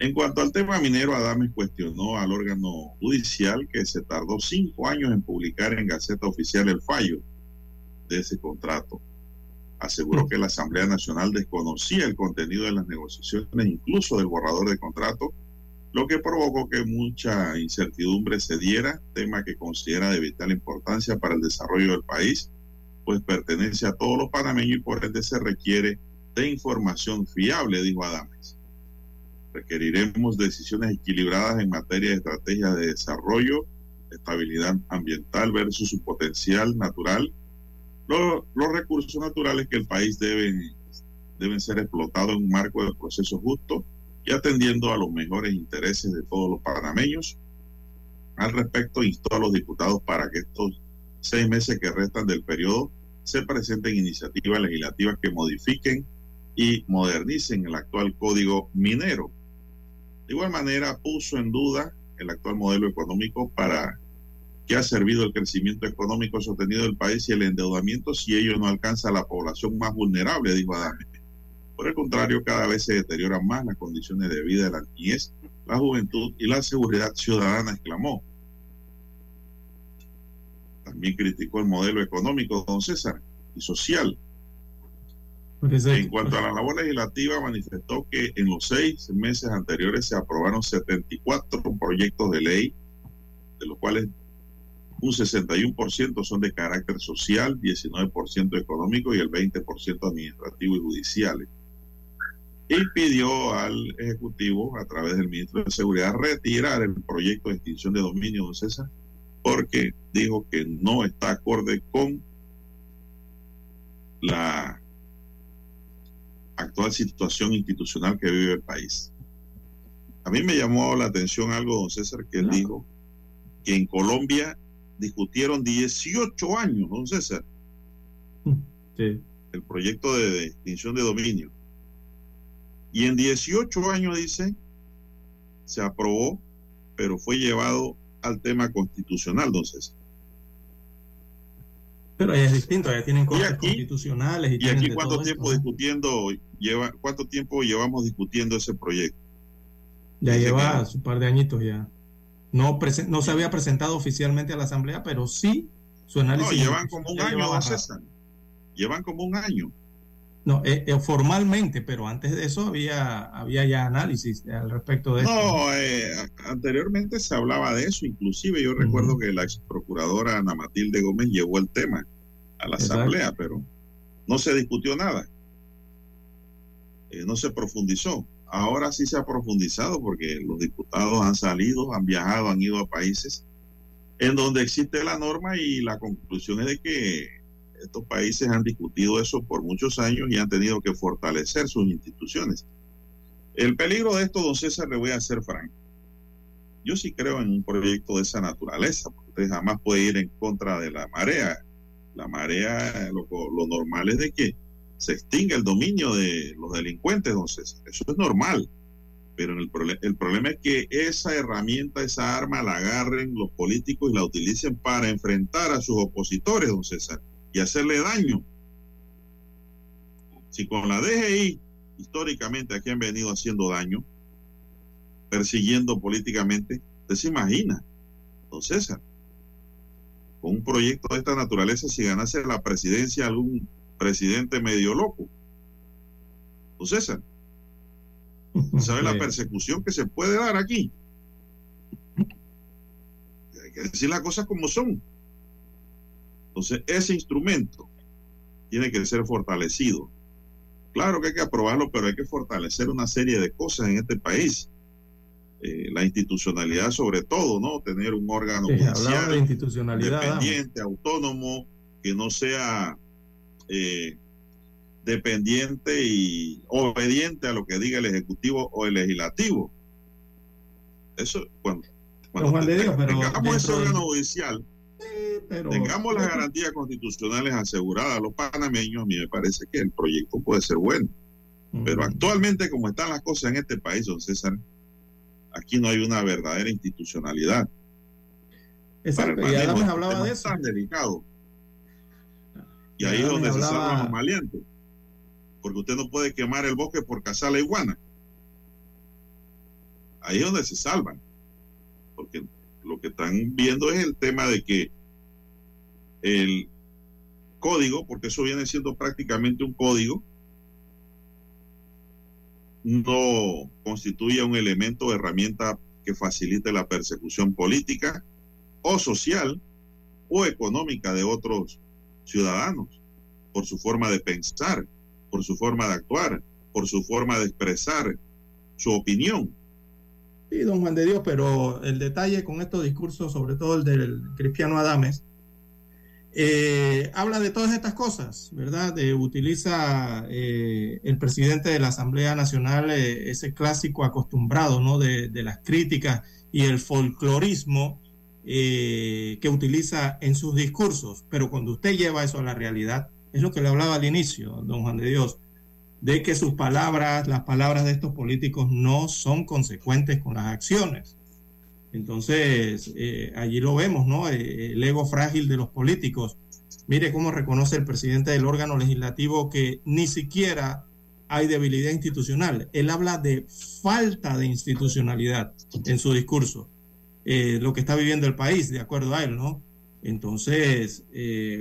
En cuanto al tema minero, Adames cuestionó al órgano judicial que se tardó cinco años en publicar en Gaceta Oficial el fallo de ese contrato. Aseguró que la Asamblea Nacional desconocía el contenido de las negociaciones, incluso del borrador de contrato, lo que provocó que mucha incertidumbre se diera, tema que considera de vital importancia para el desarrollo del país, pues pertenece a todos los panameños y por ende se requiere de información fiable, dijo Adames. Requeriremos decisiones equilibradas en materia de estrategia de desarrollo, estabilidad ambiental versus su potencial natural. Los, recursos naturales que el país deben, deben ser explotados en un marco de proceso justo y atendiendo a los mejores intereses de todos los panameños. Al respecto, instó a los diputados para que estos seis meses que restan del periodo se presenten iniciativas legislativas que modifiquen y modernicen el actual código minero. De igual manera, puso en duda el actual modelo económico para que ha servido el crecimiento económico sostenido del país y el endeudamiento si ello no alcanza a la población más vulnerable, dijo Adame. Por el contrario, cada vez se deterioran más las condiciones de vida de la niñez, la juventud y la seguridad ciudadana, exclamó. También criticó el modelo económico, don César, y social. En cuanto a la labor legislativa, manifestó que en los seis meses anteriores se aprobaron 74 proyectos de ley, de los cuales un 61% son de carácter social, 19% económico y el 20% administrativo y judiciales y pidió al Ejecutivo, a través del ministro de Seguridad, retirar el proyecto de extinción de dominio, don César, porque dijo que no está acorde con la actual situación institucional que vive el país. A mí me llamó la atención algo, don César, que él dijo que en Colombia discutieron 18 años, don César, el proyecto de extinción de dominio y en 18 años, dice, se aprobó, pero fue llevado al tema constitucional, entonces. Pero ahí es distinto, allá tienen cosas constitucionales. ¿Y, aquí cuánto tiempo discutiendo, lleva, cuánto tiempo llevamos discutiendo ese proyecto? Ya lleva su par de añitos ya. No, no se había presentado oficialmente a la Asamblea, pero sí su análisis. No, llevan como un año, César. Llevan como un año. No, eh, eh, formalmente, pero antes de eso había, había ya análisis al respecto de no, No, eh, anteriormente se hablaba de eso, inclusive yo recuerdo que la ex procuradora Ana Matilde Gómez llevó el tema a la asamblea, pero no se discutió nada, no se profundizó. Ahora sí se ha profundizado porque los diputados han salido, han viajado, han ido a países en donde existe la norma y la conclusión es de que estos países han discutido eso por muchos años y han tenido que fortalecer sus instituciones. El peligro de esto, don César, le voy a hacer franco. yo sí creo en un proyecto de esa naturaleza, porque usted jamás puede ir en contra de la marea. La marea, lo, lo normal es de que se extinga el dominio de los delincuentes, don César. Eso es normal. Pero el, el problema es que esa herramienta, esa arma, la agarren los políticos y la utilicen para enfrentar a sus opositores, don César, y hacerle daño. Si con la DGI, históricamente aquí han venido haciendo daño, persiguiendo políticamente, usted se imagina, don César, con un proyecto de esta naturaleza, si ganase la presidencia algún presidente medio loco. Don César, ¿sabe la persecución que se puede dar aquí? Hay que decir las cosas como son. Entonces, ese instrumento tiene que ser fortalecido. Claro que hay que aprobarlo, pero hay que fortalecer una serie de cosas en este país. Eh, la institucionalidad sobre todo, ¿no? Tener un órgano de institucionalidad, independiente, autónomo, que no sea eh, dependiente y obediente a lo que diga el Ejecutivo o el Legislativo. Eso, cuando, cuando tengamos ese órgano judicial, tengamos las garantías constitucionales aseguradas a los panameños, a mí me parece que el proyecto puede ser bueno. Pero actualmente, como están las cosas en este país, don César, aquí no hay una verdadera institucionalidad. Exacto, y Adams hablaba de eso. tan delicado. Y ahí es donde se salvan los maleantes. Porque usted no puede quemar el bosque por cazar la iguana. Ahí es donde se salvan. Porque lo que están viendo es el tema de que el código, porque eso viene siendo prácticamente un código, no constituye un elemento o herramienta que facilite la persecución política o social o económica de otros ciudadanos por su forma de pensar, por su forma de actuar, por su forma de expresar su opinión. Sí, don Juan de Dios, pero el detalle con estos discursos, sobre todo el del Cristiano Adames, eh, habla de todas estas cosas, ¿verdad? De, utiliza eh, el presidente de la Asamblea Nacional eh, ese clásico acostumbrado, ¿no? De, de, las críticas y el folclorismo que utiliza en sus discursos. Pero cuando usted lleva eso a la realidad, es lo que le hablaba al inicio, don Juan de Dios, de que sus palabras, las palabras de estos políticos no son consecuentes con las acciones. Entonces, eh, allí lo vemos, ¿no? Eh, el ego frágil de los políticos. Mire cómo reconoce el presidente del órgano legislativo que ni siquiera hay debilidad institucional. Él habla de falta de institucionalidad en su discurso. Eh, lo que está viviendo el país, de acuerdo a él, ¿no? Entonces,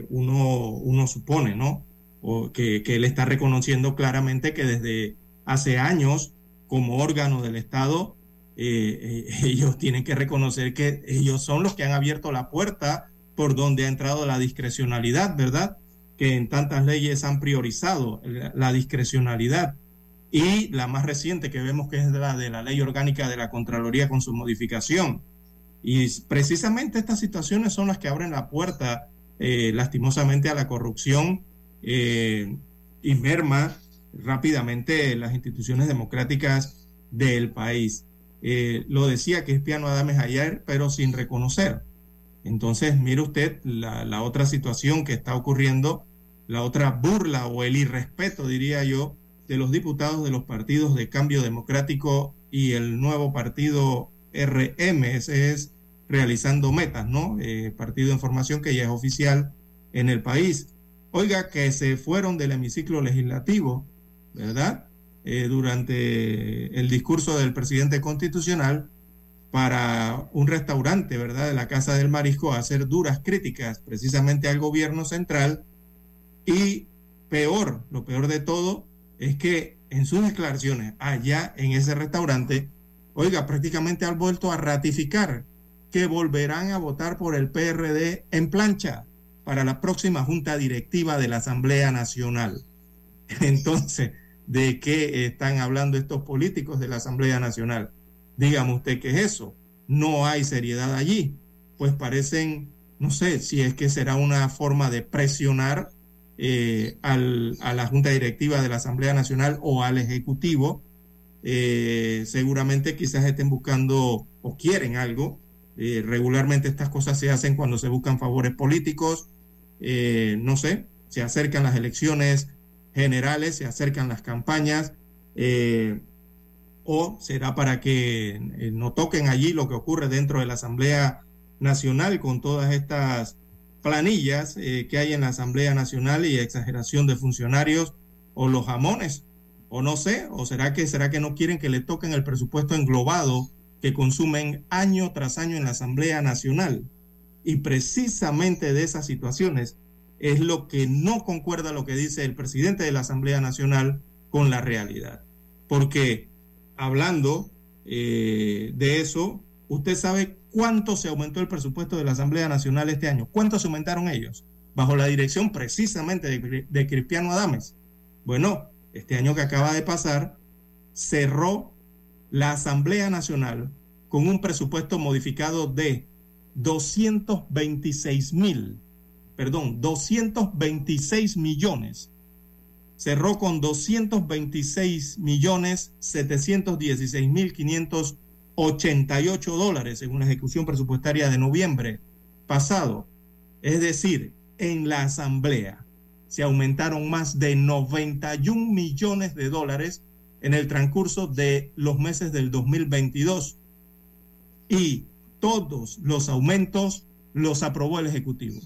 uno, uno supone, ¿no? O que, él está reconociendo claramente que desde hace años, como órgano del Estado, eh, eh, ellos tienen que reconocer que ellos son los que han abierto la puerta por donde ha entrado la discrecionalidad, ¿verdad? Que en tantas leyes han priorizado la, discrecionalidad. Y la más reciente que vemos que es la de la ley orgánica de la Contraloría con su modificación. Y precisamente estas situaciones son las que abren la puerta, eh, lastimosamente, a la corrupción y merma rápidamente las instituciones democráticas del país. Eh, lo decía que es Adames ayer, pero sin reconocer. Entonces, mire usted la, otra situación que está ocurriendo, la otra burla o el irrespeto, diría yo, de los diputados de los partidos de Cambio Democrático y el nuevo partido RM, es realizando metas, ¿no? Eh, partido de información que ya es oficial en el país. Oiga, que se fueron del hemiciclo legislativo, ¿verdad? Eh, durante el discurso del presidente constitucional para un restaurante, ¿verdad?, de la Casa del Marisco a hacer duras críticas precisamente al gobierno central y peor, lo peor de todo es que en sus declaraciones allá en ese restaurante, oiga, prácticamente han vuelto a ratificar que volverán a votar por el PRD en plancha para la próxima junta directiva de la Asamblea Nacional. Entonces, de qué están hablando estos políticos de la Asamblea Nacional. Dígame usted qué es eso. No hay seriedad allí. Pues parecen, no sé si es que será una forma de presionar eh, a la Junta Directiva de la Asamblea Nacional o al Ejecutivo eh, seguramente quizás estén buscando o quieren algo. Eh, regularmente estas cosas se hacen cuando se buscan favores políticos, eh, no sé, se acercan las elecciones generales, se acercan las campañas, o será para que no toquen allí lo que ocurre dentro de la Asamblea Nacional con todas estas planillas que hay en la Asamblea Nacional y exageración de funcionarios o los jamones. O no sé, o será que será que no quieren que le toquen el presupuesto englobado que consumen año tras año en la Asamblea Nacional. Y precisamente de esas situaciones es lo que no concuerda lo que dice el presidente de la Asamblea Nacional con la realidad. Porque hablando eh, de eso, usted sabe cuánto se aumentó el presupuesto de la Asamblea Nacional este año. ¿Cuánto se aumentaron ellos? Bajo la dirección precisamente de, de Cristiano Adames. Bueno, este año que acaba de pasar, cerró la Asamblea Nacional con un presupuesto modificado de 226 mil, perdón, 226 millones. Cerró con 226 millones 716 mil 588 dólares según la ejecución presupuestaria de noviembre pasado. Es decir, en la Asamblea se aumentaron más de 91 millones de dólares en el transcurso de los meses del 2022. Y todos los aumentos los aprobó el Ejecutivo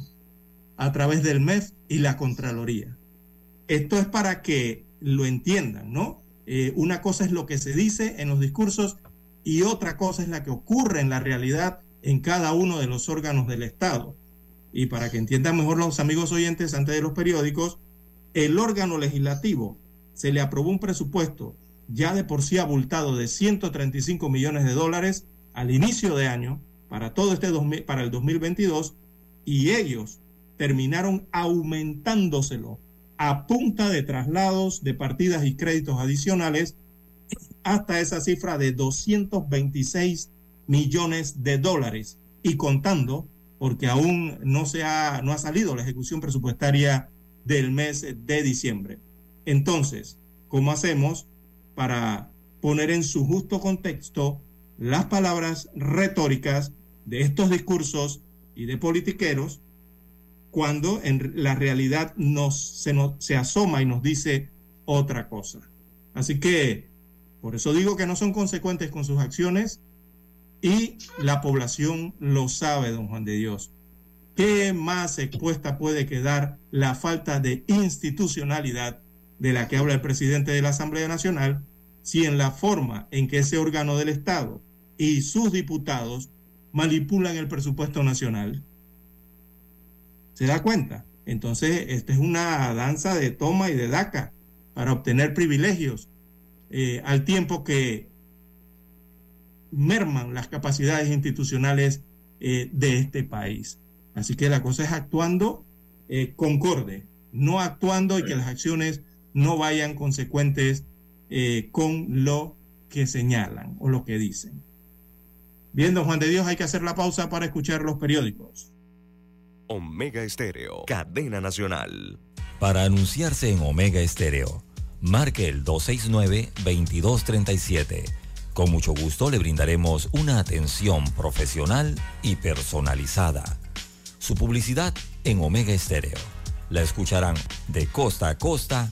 a través del MEF y la Contraloría. Esto es para que lo entiendan, ¿no? Eh, una cosa es lo que se dice en los discursos y otra cosa es la que ocurre en la realidad en cada uno de los órganos del Estado y para que entiendan mejor los amigos oyentes antes de los periódicos, el órgano legislativo se le aprobó un presupuesto ya de por sí abultado de 135 millones de dólares al inicio de año para todo este para el 2022 y ellos terminaron aumentándoselo a punta de traslados de partidas y créditos adicionales hasta esa cifra de 226 millones de dólares y contando porque aún no, se ha, no ha salido la ejecución presupuestaria del mes de diciembre. Entonces, ¿cómo hacemos para poner en su justo contexto las palabras retóricas de estos discursos y de politiqueros cuando en la realidad nos, se, nos, se asoma y nos dice otra cosa? Así que, por eso digo que no son consecuentes con sus acciones y la población lo sabe, don Juan de Dios. ¿Qué más expuesta puede quedar la falta de institucionalidad de la que habla el presidente de la Asamblea Nacional si en la forma en que ese órgano del Estado y sus diputados manipulan el presupuesto nacional? ¿Se da cuenta? Entonces, esta es una danza de toma y de daca para obtener privilegios, eh, al tiempo que merman las capacidades institucionales eh, de este país. Así que la cosa es actuando eh, concorde, no actuando y que las acciones no vayan consecuentes eh, con lo que señalan o lo que dicen. Bien, don Juan de Dios, hay que hacer la pausa para escuchar los periódicos. Omega Estéreo, cadena nacional. Para anunciarse en Omega Estéreo, marque el 269-2237 con mucho gusto le brindaremos una atención profesional y personalizada. Su publicidad en Omega Estéreo. La escucharán de costa a costa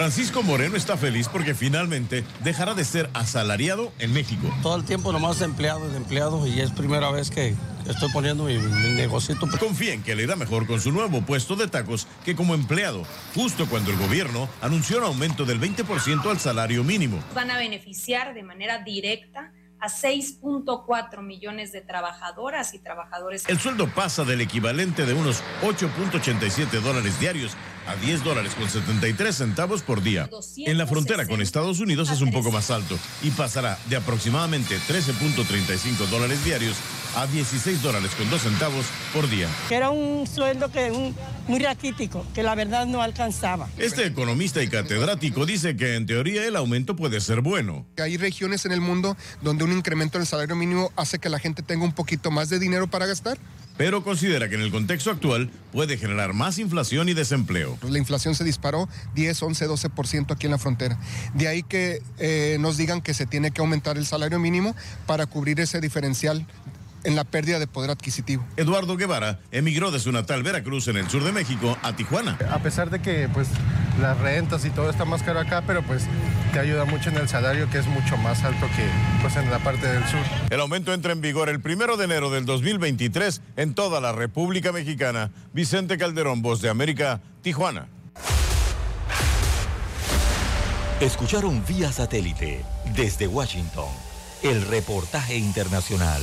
Francisco Moreno está feliz porque finalmente dejará de ser asalariado en México. Todo el tiempo nomás empleados, empleados y es primera vez que estoy poniendo mi, mi negocio. Confía en que le irá mejor con su nuevo puesto de tacos que como empleado, justo cuando el gobierno anunció un aumento del 20% al salario mínimo. Van a beneficiar de manera directa a 6.4 millones de trabajadoras y trabajadores. El sueldo pasa del equivalente de unos 8.87 dólares diarios a 10 dólares con 73 centavos por día. En la frontera con Estados Unidos es un poco más alto y pasará de aproximadamente 13.35 dólares diarios a 16 dólares con 2 centavos por día. Era un sueldo que un, muy raquítico, que la verdad no alcanzaba. Este economista y catedrático dice que en teoría el aumento puede ser bueno. Hay regiones en el mundo donde un incremento en el salario mínimo hace que la gente tenga un poquito más de dinero para gastar pero considera que en el contexto actual puede generar más inflación y desempleo. La inflación se disparó 10, 11, 12% aquí en la frontera. De ahí que eh, nos digan que se tiene que aumentar el salario mínimo para cubrir ese diferencial en la pérdida de poder adquisitivo. Eduardo Guevara emigró de su natal Veracruz en el sur de México a Tijuana. A pesar de que pues las rentas y todo está más caro acá, pero pues te ayuda mucho en el salario que es mucho más alto que pues en la parte del sur. El aumento entra en vigor el primero de enero del 2023 en toda la República Mexicana. Vicente Calderón, Voz de América, Tijuana. Escucharon vía satélite desde Washington el reportaje internacional.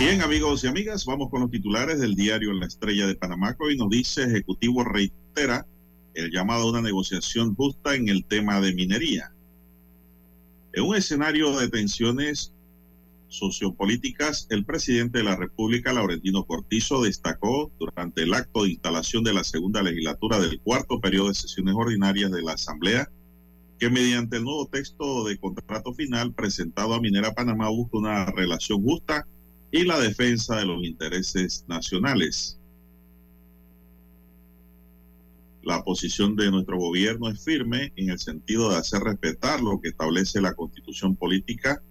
Bien, amigos y amigas, vamos con los titulares del diario La Estrella de Panamá. Hoy nos dice, Ejecutivo reitera el llamado a una negociación justa en el tema de minería. En un escenario de tensiones sociopolíticas, el presidente de la República, Laurentino Cortizo, destacó durante el acto de instalación de la segunda legislatura del cuarto periodo de sesiones ordinarias de la Asamblea que mediante el nuevo texto de contrato final presentado a Minera Panamá busca una relación justa y la defensa de los intereses nacionales. La posición de nuestro gobierno es firme en el sentido de hacer respetar lo que establece la constitución política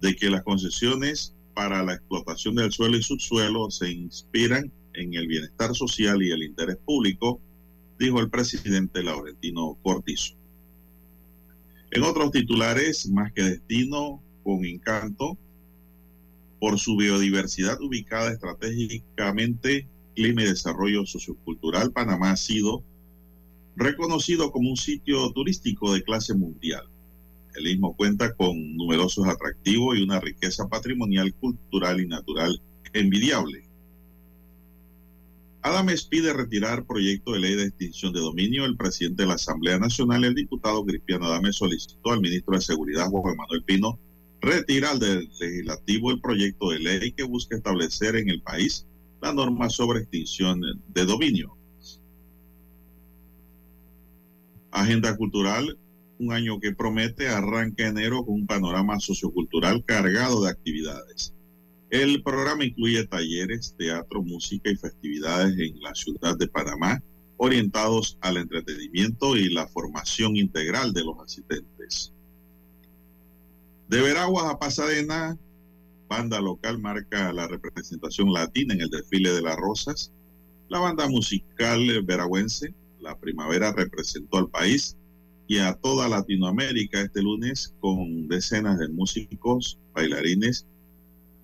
de que las concesiones para la explotación del suelo y subsuelo se inspiran en el bienestar social y el interés público, dijo el presidente Laurentino Cortizo. En otros titulares, más que destino, con encanto, por su biodiversidad ubicada estratégicamente, clima y desarrollo sociocultural, Panamá ha sido reconocido como un sitio turístico de clase mundial. El mismo cuenta con numerosos atractivos y una riqueza patrimonial, cultural y natural envidiable. Adames pide retirar proyecto de ley de extinción de dominio. El presidente de la Asamblea Nacional, el diputado Cristiano Adames, solicitó al ministro de Seguridad, Juan Manuel Pino, retira del legislativo el proyecto de ley que busca establecer en el país la norma sobre extinción de dominio. Agenda cultural, un año que promete, arranca enero con un panorama sociocultural cargado de actividades. El programa incluye talleres, teatro, música y festividades en la ciudad de Panamá, orientados al entretenimiento y la formación integral de los asistentes. De Veraguas a Pasadena, banda local marca la representación latina en el desfile de las rosas. La banda musical veragüense, La Primavera, representó al país y a toda Latinoamérica este lunes con decenas de músicos, bailarines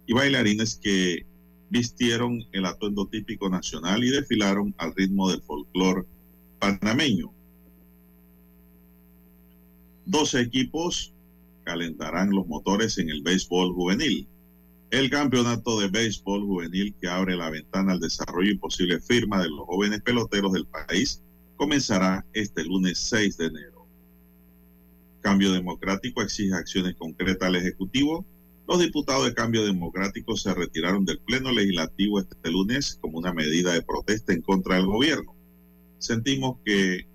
y bailarines que vistieron el atuendo típico nacional y desfilaron al ritmo del folclore panameño. Doce equipos calentarán los motores en el béisbol juvenil. El campeonato de béisbol juvenil que abre la ventana al desarrollo y posible firma de los jóvenes peloteros del país comenzará este lunes 6 de enero. Cambio Democrático exige acciones concretas al Ejecutivo. Los diputados de Cambio Democrático se retiraron del Pleno Legislativo este lunes como una medida de protesta en contra del gobierno. Sentimos que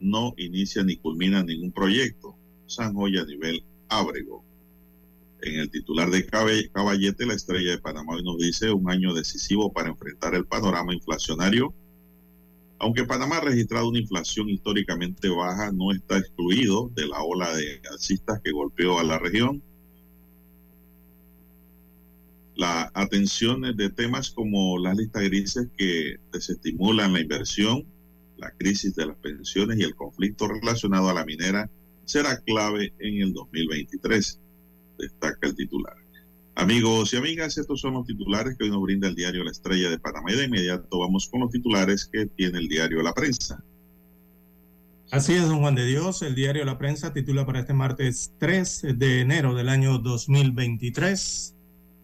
no inicia ni culmina ningún proyecto. San Joya a nivel Ábrego. En el titular de Caballete, la estrella de Panamá nos dice un año decisivo para enfrentar el panorama inflacionario. Aunque Panamá ha registrado una inflación históricamente baja, no está excluido de la ola de alcistas que golpeó a la región. La atención de temas como las listas grises que desestimulan la inversión, la crisis de las pensiones y el conflicto relacionado a la minera será clave en el 2023, destaca el titular. Amigos y amigas, estos son los titulares que hoy nos brinda el diario La Estrella de Panamá y de inmediato vamos con los titulares que tiene el diario La Prensa. Así es, don Juan de Dios. El diario La Prensa titula para este martes 3 de enero del año 2023.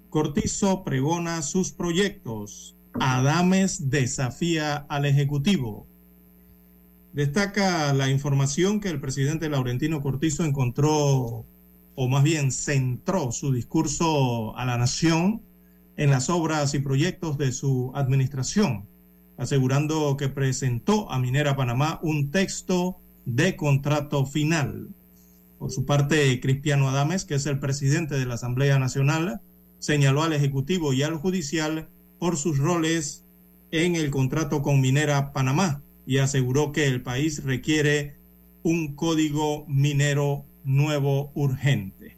Cortizo pregona sus proyectos. Adames desafía al Ejecutivo. Destaca la información que el presidente Laurentino Cortizo encontró, o más bien centró su discurso a la nación en las obras y proyectos de su administración, asegurando que presentó a Minera Panamá un texto de contrato final. Por su parte, Cristiano Adames, que es el presidente de la Asamblea Nacional, señaló al Ejecutivo y al Judicial por sus roles en el contrato con Minera Panamá y aseguró que el país requiere un código minero nuevo urgente.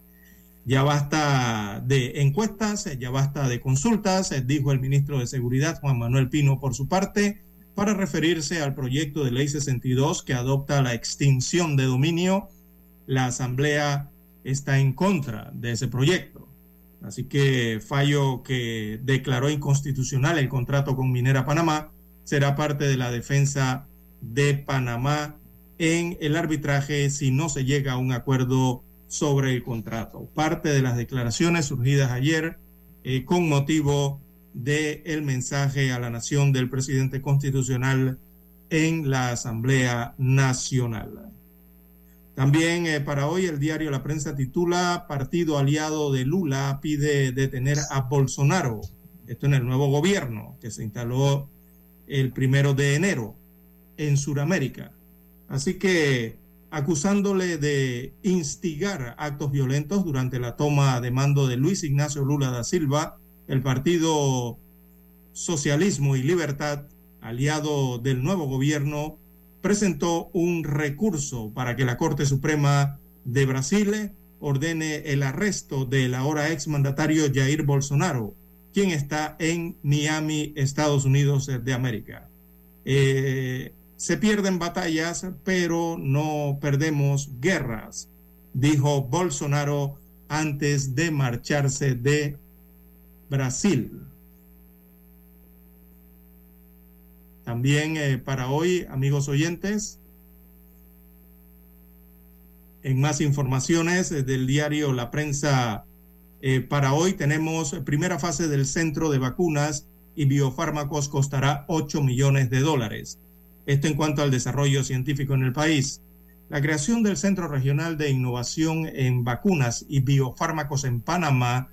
Ya basta de encuestas, ya basta de consultas, dijo el ministro de Seguridad Juan Manuel Pino por su parte, para referirse al proyecto de ley 62 que adopta la extinción de dominio. La Asamblea está en contra de ese proyecto. Así que fallo que declaró inconstitucional el contrato con Minera Panamá será parte de la defensa de Panamá en el arbitraje si no se llega a un acuerdo sobre el contrato. Parte de las declaraciones surgidas ayer eh, con motivo del el mensaje a la nación del presidente constitucional en la Asamblea Nacional. También eh, para hoy el diario La Prensa titula Partido aliado de Lula pide detener a Bolsonaro. Esto en el nuevo gobierno que se instaló el primero de enero en Sudamérica. Así que acusándole de instigar actos violentos durante la toma de mando de Luis Ignacio Lula da Silva, el Partido Socialismo y Libertad, aliado del nuevo gobierno, presentó un recurso para que la Corte Suprema de Brasil ordene el arresto del ahora exmandatario Jair Bolsonaro, quien está en Miami, Estados Unidos de América. Eh, se pierden batallas, pero no perdemos guerras, dijo Bolsonaro antes de marcharse de Brasil. También eh, para hoy, amigos oyentes, en más informaciones eh, del diario La Prensa eh, para hoy tenemos primera fase del centro de vacunas y biofármacos costará 8 millones de dólares. Esto en cuanto al desarrollo científico en el país. La creación del Centro Regional de Innovación en Vacunas y Biofármacos en Panamá,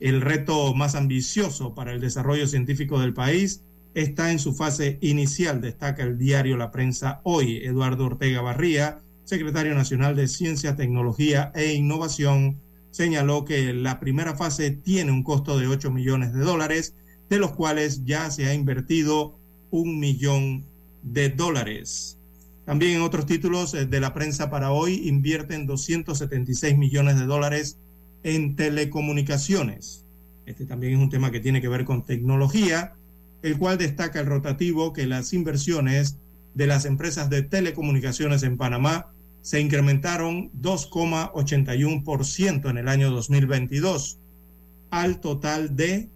el reto más ambicioso para el desarrollo científico del país, está en su fase inicial, destaca el diario La Prensa hoy. Eduardo Ortega Barría, secretario nacional de Ciencia, Tecnología e Innovación, señaló que la primera fase tiene un costo de 8 millones de dólares, de los cuales ya se ha invertido un millón de dólares. También en otros títulos eh, de la prensa para hoy invierten 276 millones de dólares en telecomunicaciones. Este también es un tema que tiene que ver con tecnología, el cual destaca el rotativo que las inversiones de las empresas de telecomunicaciones en Panamá se incrementaron 2,81% en el año 2022, al total de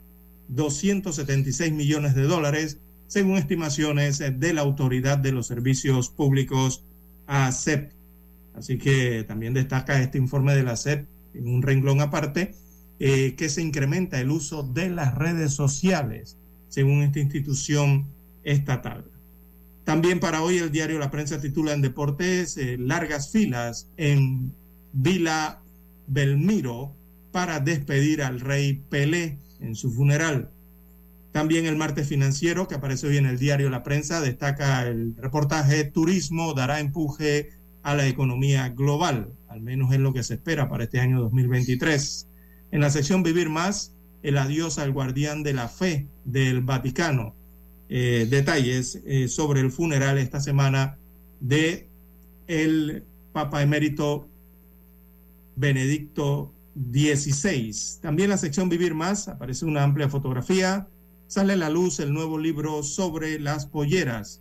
276 millones de dólares, según estimaciones de la Autoridad de los Servicios Públicos, ASEP. Así que también destaca este informe de la ASEP en un renglón aparte, eh, que se incrementa el uso de las redes sociales, según esta institución estatal. También para hoy el diario La Prensa titula en Deportes eh, largas filas en Vila Belmiro para despedir al rey Pelé en su funeral. También el martes financiero que aparece hoy en el diario La Prensa destaca el reportaje Turismo dará empuje a la economía global, al menos es lo que se espera para este año 2023. En la sección Vivir Más, el adiós al guardián de la fe del Vaticano. Eh, detalles eh, sobre el funeral esta semana de el Papa emérito Benedicto XVI. También la sección Vivir Más aparece una amplia fotografía. Sale a la luz el nuevo libro sobre las polleras.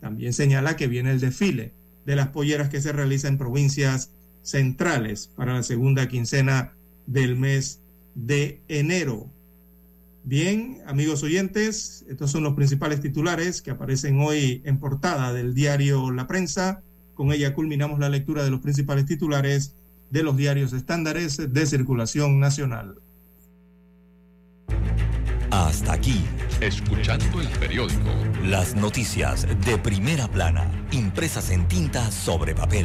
También señala que viene el desfile de las polleras que se realiza en provincias centrales para la segunda quincena del mes de enero. Bien, amigos oyentes, estos son los principales titulares que aparecen hoy en portada del diario La Prensa. Con ella culminamos la lectura de los principales titulares de los diarios estándares de circulación nacional. Hasta aquí, escuchando el periódico. Las noticias de primera plana, impresas en tinta sobre papel.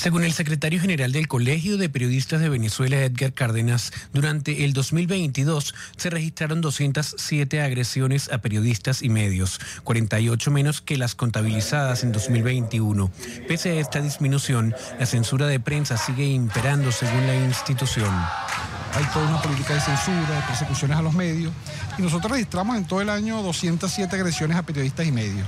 Según el secretario general del Colegio de Periodistas de Venezuela, Edgar Cárdenas, durante el 2022 se registraron 207 agresiones a periodistas y medios, 48 menos que las contabilizadas en 2021. Pese a esta disminución, la censura de prensa sigue imperando según la institución. Hay toda una política de censura, de persecuciones a los medios, y nosotros registramos en todo el año 207 agresiones a periodistas y medios.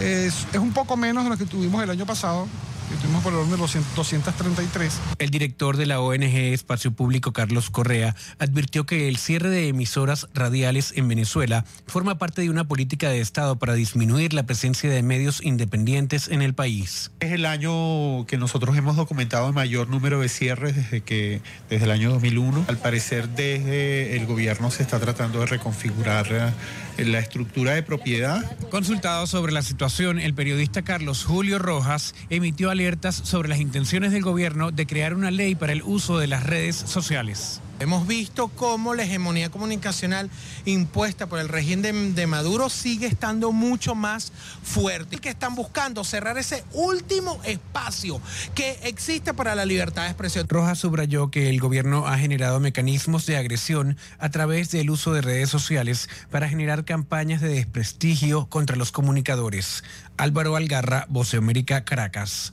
Es, es un poco menos de lo que tuvimos el año pasado, Estuvimos por el orden de 233. El director de la ONG Espacio Público, Carlos Correa, advirtió que el cierre de emisoras radiales en Venezuela forma parte de una política de Estado para disminuir la presencia de medios independientes en el país. Es el año que nosotros hemos documentado el mayor número de cierres desde, que, desde el año 2001. Al parecer, desde el gobierno se está tratando de reconfigurar la estructura de propiedad. Consultado sobre la situación, el periodista Carlos Julio Rojas emitió sobre las intenciones del gobierno de crear una ley para el uso de las redes sociales. Hemos visto cómo la hegemonía comunicacional impuesta por el régimen de, Maduro sigue estando mucho más fuerte. Que están buscando cerrar ese último espacio que existe para la libertad de expresión. Rojas subrayó que el gobierno ha generado mecanismos de agresión a través del uso de redes sociales para generar campañas de desprestigio contra los comunicadores. Álvaro Algarra, América, Caracas.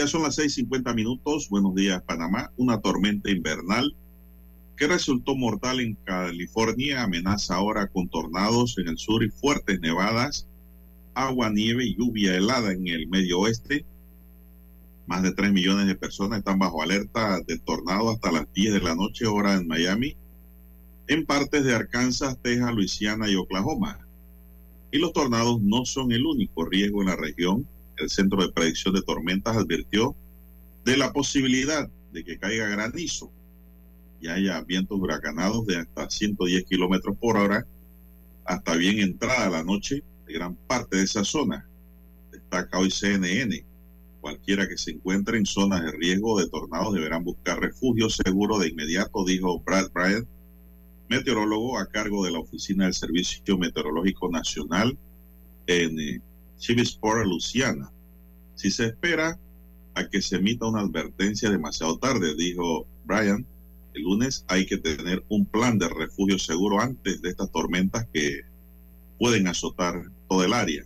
Ya son las 6:50 minutos. Buenos días, Panamá. Una tormenta invernal que resultó mortal en California amenaza ahora con tornados en el sur y fuertes nevadas, agua, nieve y lluvia helada en el medio oeste. Más de 3 millones de personas están bajo alerta de tornado hasta las 10 de la noche, hora en Miami, en partes de Arkansas, Texas, Luisiana y Oklahoma. Y los tornados no son el único riesgo en la región el Centro de Predicción de Tormentas advirtió de la posibilidad de que caiga granizo y haya vientos huracanados de hasta 110 kilómetros por hora hasta bien entrada la noche de gran parte de esa zona. Destaca hoy CNN. Cualquiera que se encuentre en zonas de riesgo de tornados deberán buscar refugio seguro de inmediato, dijo Brad Bryant, meteorólogo a cargo de la Oficina del Servicio Meteorológico Nacional en eh, Chivisport, Luciana. Si se espera a que se emita una advertencia demasiado tarde, dijo Brian, el lunes hay que tener un plan de refugio seguro antes de estas tormentas que pueden azotar todo el área.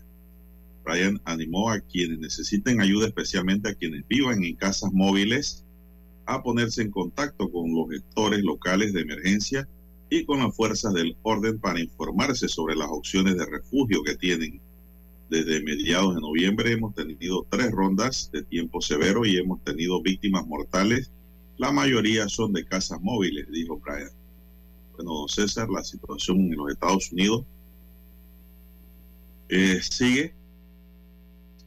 Brian animó a quienes necesiten ayuda, especialmente a quienes vivan en casas móviles, a ponerse en contacto con los gestores locales de emergencia y con las fuerzas del orden para informarse sobre las opciones de refugio que tienen desde mediados de noviembre hemos tenido tres rondas de tiempo severo y hemos tenido víctimas mortales. La mayoría son de casas móviles, dijo Brian. Bueno, don César, la situación en los Estados Unidos eh, sigue,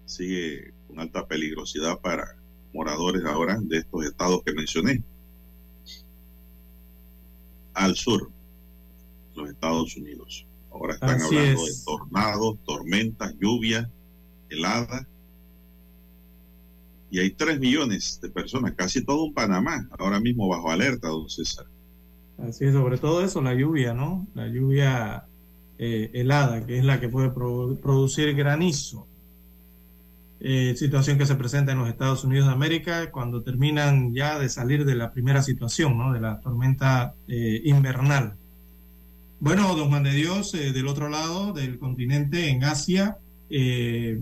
sigue con alta peligrosidad para moradores ahora de estos estados que mencioné. Al sur, los Estados Unidos. Ahora están hablando de tornados, tormentas, lluvia, helada. Y hay tres millones de personas, casi todo un Panamá, ahora mismo bajo alerta, don César. Así es, sobre todo eso, la lluvia, ¿no? La lluvia eh, helada, que es la que puede producir granizo. Eh, situación que se presenta en los Estados Unidos de América cuando terminan ya de salir de la primera situación, ¿no? De la tormenta eh, invernal. Bueno, don Juan de Dios, eh, del otro lado del continente, en Asia, eh,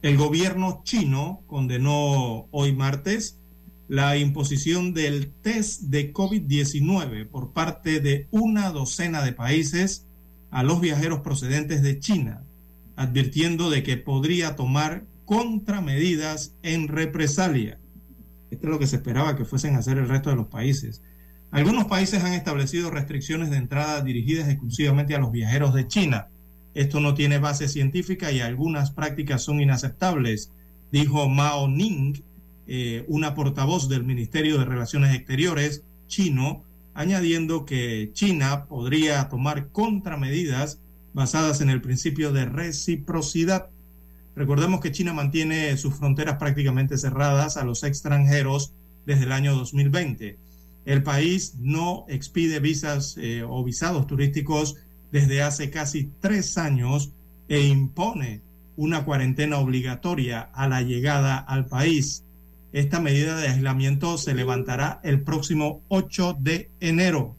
el gobierno chino condenó hoy martes la imposición del test de COVID-19 por parte de una docena de países a los viajeros procedentes de China, advirtiendo de que podría tomar contramedidas en represalia. Esto es lo que se esperaba que fuesen a hacer el resto de los países. Algunos países han establecido restricciones de entrada dirigidas exclusivamente a los viajeros de China. Esto no tiene base científica y algunas prácticas son inaceptables, dijo Mao Ning, eh, una portavoz del Ministerio de Relaciones Exteriores chino, añadiendo que China podría tomar contramedidas basadas en el principio de reciprocidad. Recordemos que China mantiene sus fronteras prácticamente cerradas a los extranjeros desde el año 2020 el país no expide visas eh, o visados turísticos desde hace casi tres años e impone una cuarentena obligatoria a la llegada al país. Esta medida de aislamiento se levantará el próximo 8 de enero,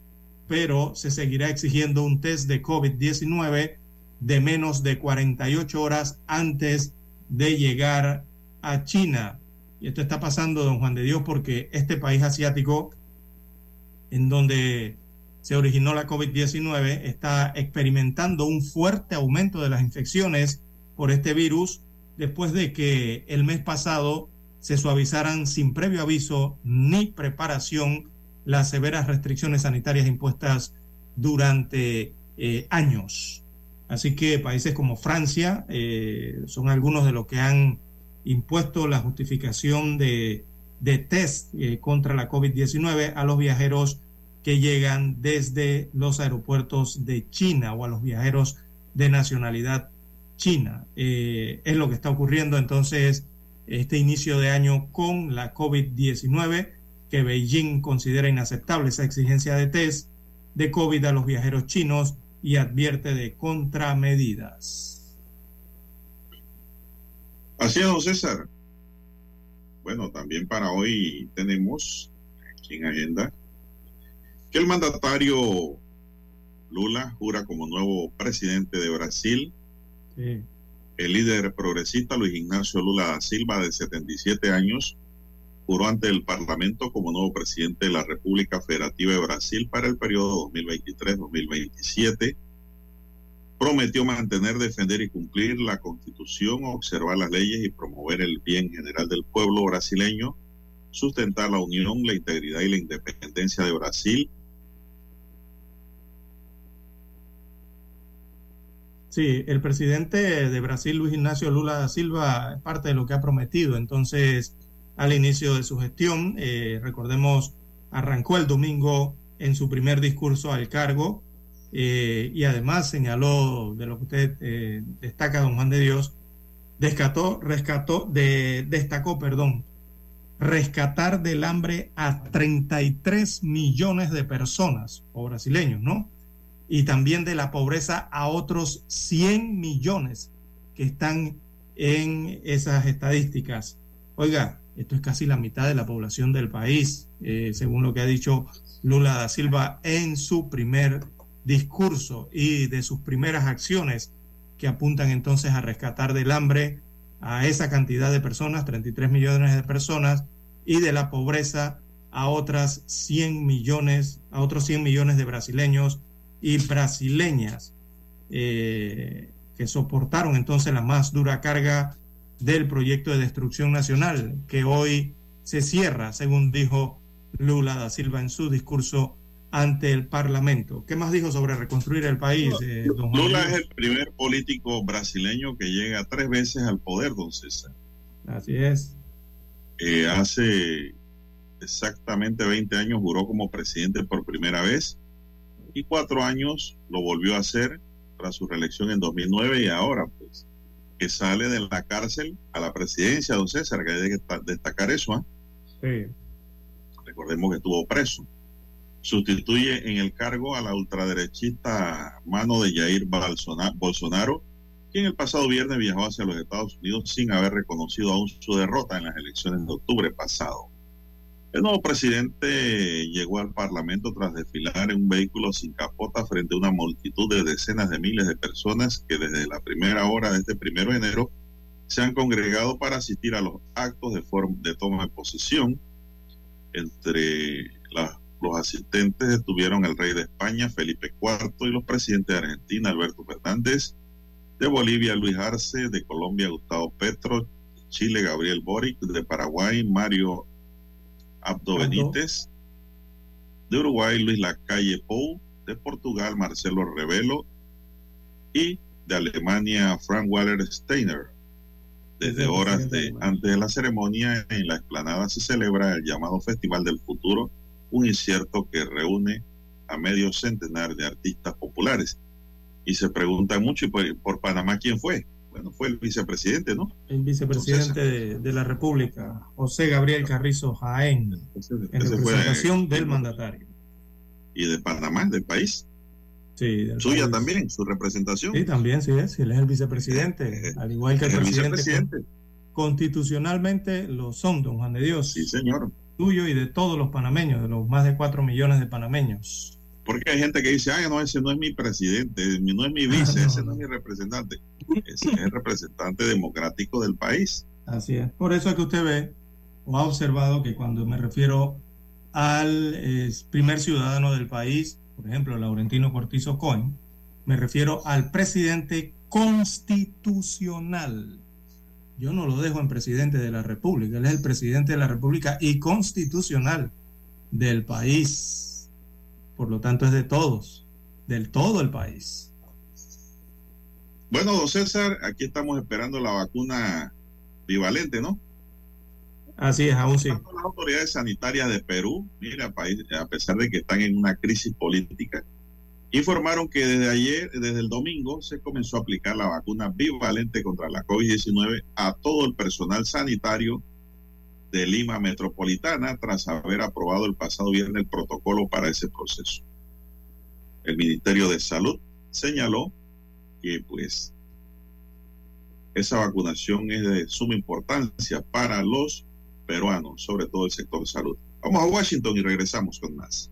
pero se seguirá exigiendo un test de COVID-19 de menos de 48 horas antes de llegar a China. Y esto está pasando, don Juan de Dios, porque este país asiático en donde se originó la COVID-19, está experimentando un fuerte aumento de las infecciones por este virus después de que el mes pasado se suavizaran sin previo aviso ni preparación las severas restricciones sanitarias impuestas durante eh, años. Así que países como Francia eh, son algunos de los que han impuesto la justificación de de test eh, contra la COVID-19 a los viajeros que llegan desde los aeropuertos de China o a los viajeros de nacionalidad china. Eh, es lo que está ocurriendo entonces este inicio de año con la COVID-19, que Beijing considera inaceptable esa exigencia de test de COVID a los viajeros chinos y advierte de contramedidas. Así don César. Bueno, también para hoy tenemos aquí en agenda que el mandatario Lula jura como nuevo presidente de Brasil. El El líder progresista Luis Ignacio Lula da Silva, de 77 años, juró ante el Parlamento como nuevo presidente de la República Federativa de Brasil para el periodo 2023-2027. Prometió mantener, defender y cumplir la constitución, observar las leyes y promover el bien general del pueblo brasileño, sustentar la unión, la integridad y la independencia de Brasil. Sí, el presidente de Brasil, Luis Ignacio Lula da Silva, es parte de lo que ha prometido. Entonces, al inicio de su gestión. Eh, recordemos, arrancó el domingo en su primer discurso al cargo eh, y además señaló de lo que usted eh, destaca, don Juan de Dios, rescató, de, destacó, perdón, rescatar del hambre a 33 millones de personas o brasileños, ¿no? Y también de la pobreza a otros 100 millones que están en esas estadísticas. Oiga, esto es casi la mitad de la población del país, eh, según lo que ha dicho Lula da Silva en su primer discurso y de sus primeras acciones que apuntan entonces a rescatar del hambre a esa cantidad de personas, 33 millones de personas, y de la pobreza a otras 100 millones, a otros 100 millones de brasileños y brasileñas eh, que soportaron entonces la más dura carga del proyecto de destrucción nacional que hoy se cierra, según dijo Lula da Silva en su discurso ante el Parlamento. ¿Qué más dijo sobre reconstruir el país? Eh, Lula es el primer político brasileño que llega tres veces al poder, don César. Así es. Eh, hace exactamente 20 años juró como presidente por primera vez y cuatro años lo volvió a hacer tras su reelección en 2009 y ahora pues que sale de la cárcel a la presidencia, don César, que hay que destacar eso. ¿ah? Recordemos que estuvo preso. Sustituye en el cargo a la ultraderechista mano de Jair Bolsonaro, quien el pasado viernes viajó hacia los Estados Unidos sin haber reconocido aún su derrota en las elecciones de octubre pasado. El nuevo presidente llegó al Parlamento tras desfilar en un vehículo sin capota frente a una multitud de decenas de miles de personas que desde la primera hora de este primero de enero se han congregado para asistir a los actos de, de toma de posesión. Entre los asistentes estuvieron el rey de España, Felipe IV, y los presidentes de Argentina, Alberto Fernández, de Bolivia, Luis Arce, de Colombia, Gustavo Petro, de Chile, Gabriel Boric, de Paraguay, Mario Abdo Benítez, de Uruguay Luis Lacalle Pou, de Portugal Marcelo Revelo y de Alemania Frank Waller Steiner. Desde horas de antes de la ceremonia en la explanada se celebra el llamado Festival del Futuro, un incierto que reúne a medio centenar de artistas populares. Y se pregunta mucho, ¿y por Panamá quién fue? bueno, fue el vicepresidente, ¿no? El vicepresidente de, la República, José Gabriel Carrizo Jaén, en representación del mandatario. Y de Panamá, del país. Sí, Suya también, su representación. Sí, también, sí es, él es el vicepresidente, eh, al igual que el, presidente. Constitucionalmente lo son, don Juan de Dios. Sí, señor. Tuyo y de todos los panameños, de los más de cuatro millones de panameños. Porque hay gente que dice, ay, no, ese no es mi presidente, no es mi vice, ese no es mi representante. Ese es el representante democrático del país. Así es. Por eso es que usted ve o ha observado que cuando me refiero al primer ciudadano del país, por ejemplo, Laurentino Cortizo Cohen, me refiero al presidente constitucional. Yo no lo dejo en presidente de la República, él es el presidente de la República y constitucional del país por lo tanto es de todos, del todo el país. Bueno, don César, aquí estamos esperando la vacuna bivalente, ¿no? Así es, aún sí. Las autoridades sanitarias de Perú, mira, a pesar de que están en una crisis política, informaron que desde ayer, desde el domingo, se comenzó a aplicar la vacuna bivalente contra la COVID-19 a todo el personal sanitario de Lima Metropolitana tras haber aprobado el pasado viernes el protocolo para ese proceso. El Ministerio de Salud señaló que pues esa vacunación es de suma importancia para los peruanos, sobre todo el sector de salud. Vamos a Washington y regresamos con más.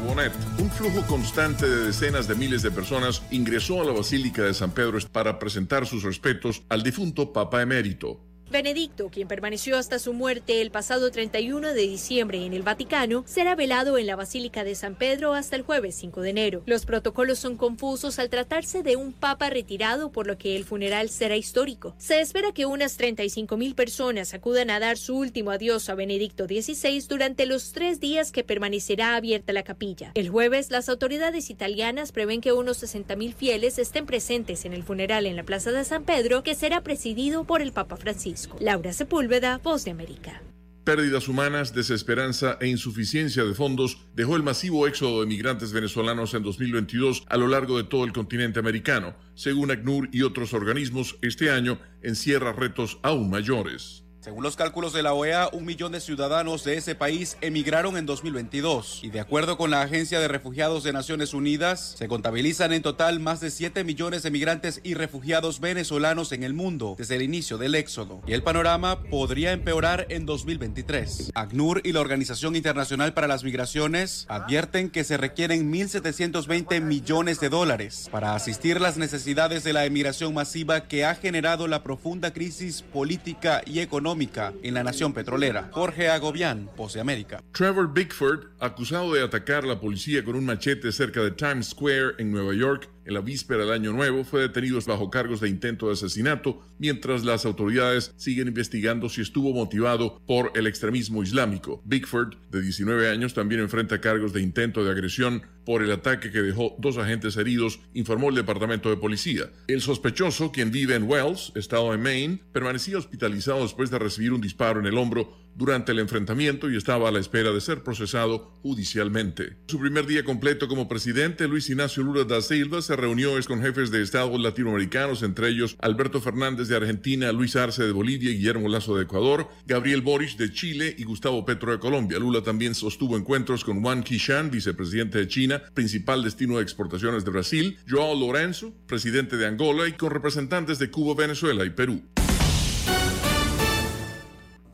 Bonet. Un flujo constante de decenas de miles de personas ingresó a la Basílica de San Pedro para presentar sus respetos al difunto Papa Emérito. Benedicto, quien permaneció hasta su muerte el pasado 31 de diciembre en el Vaticano, será velado en la Basílica de San Pedro hasta el jueves 5 de enero. Los protocolos son confusos al tratarse de un papa retirado, por lo que el funeral será histórico. Se espera que unas 35 mil personas acudan a dar su último adiós a Benedicto XVI durante los tres días que permanecerá abierta la capilla. El jueves, las autoridades italianas prevén que unos 60 mil fieles estén presentes en el funeral en la Plaza de San Pedro, que será presidido por el Papa Francisco. Laura Sepúlveda, Voz de América. Pérdidas humanas, desesperanza e insuficiencia de fondos dejó el masivo éxodo de migrantes venezolanos en 2022 a lo largo de todo el continente americano. Según ACNUR y otros organismos, este año encierra retos aún mayores. Según los cálculos de la OEA, un millón de ciudadanos de ese país emigraron en 2022 y de acuerdo con la Agencia de Refugiados de Naciones Unidas, se contabilizan en total más de 7 millones de migrantes y refugiados venezolanos en el mundo desde el inicio del éxodo. Y el panorama podría empeorar en 2023. ACNUR y la Organización Internacional para las Migraciones advierten que se requieren 1.720 millones de dólares para asistir las necesidades de la emigración masiva que ha generado la profunda crisis política y económica en la nación petrolera. Jorge Agobián, Pose América. Trevor Bickford, acusado de atacar a la policía con un machete cerca de Times Square en Nueva York, en la víspera del Año Nuevo, fue detenido bajo cargos de intento de asesinato, mientras las autoridades siguen investigando si estuvo motivado por el extremismo islámico. Bigford, de 19 años, también enfrenta cargos de intento de agresión por el ataque que dejó dos agentes heridos, informó el Departamento de Policía. El sospechoso, quien vive en Wells, estado de Maine, permanecía hospitalizado después de recibir un disparo en el hombro durante el enfrentamiento y estaba a la espera de ser procesado judicialmente. Su primer día completo como presidente, Luis Ignacio Lula da Silva se reunió con jefes de Estados latinoamericanos, entre ellos Alberto Fernández de Argentina, Luis Arce de Bolivia, Guillermo Lazo de Ecuador, Gabriel Boric de Chile y Gustavo Petro de Colombia. Lula también sostuvo encuentros con Juan Qishan, vicepresidente de China, principal destino de exportaciones de Brasil, Joao Lorenzo, presidente de Angola y con representantes de Cuba, Venezuela y Perú.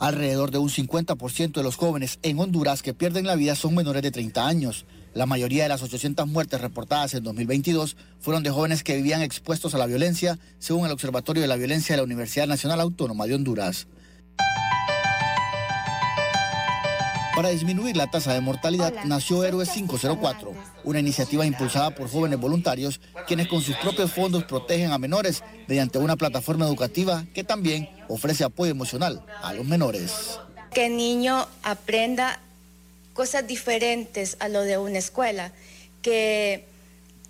Alrededor de un 50% de los jóvenes en Honduras que pierden la vida son menores de 30 años. La mayoría de las 800 muertes reportadas en 2022 fueron de jóvenes que vivían expuestos a la violencia, según el Observatorio de la Violencia de la Universidad Nacional Autónoma de Honduras. Para disminuir la tasa de mortalidad nació Héroes 504, una iniciativa impulsada por jóvenes voluntarios quienes con sus propios fondos protegen a menores mediante una plataforma educativa que también ofrece apoyo emocional a los menores. Que el niño aprenda cosas diferentes a lo de una escuela, que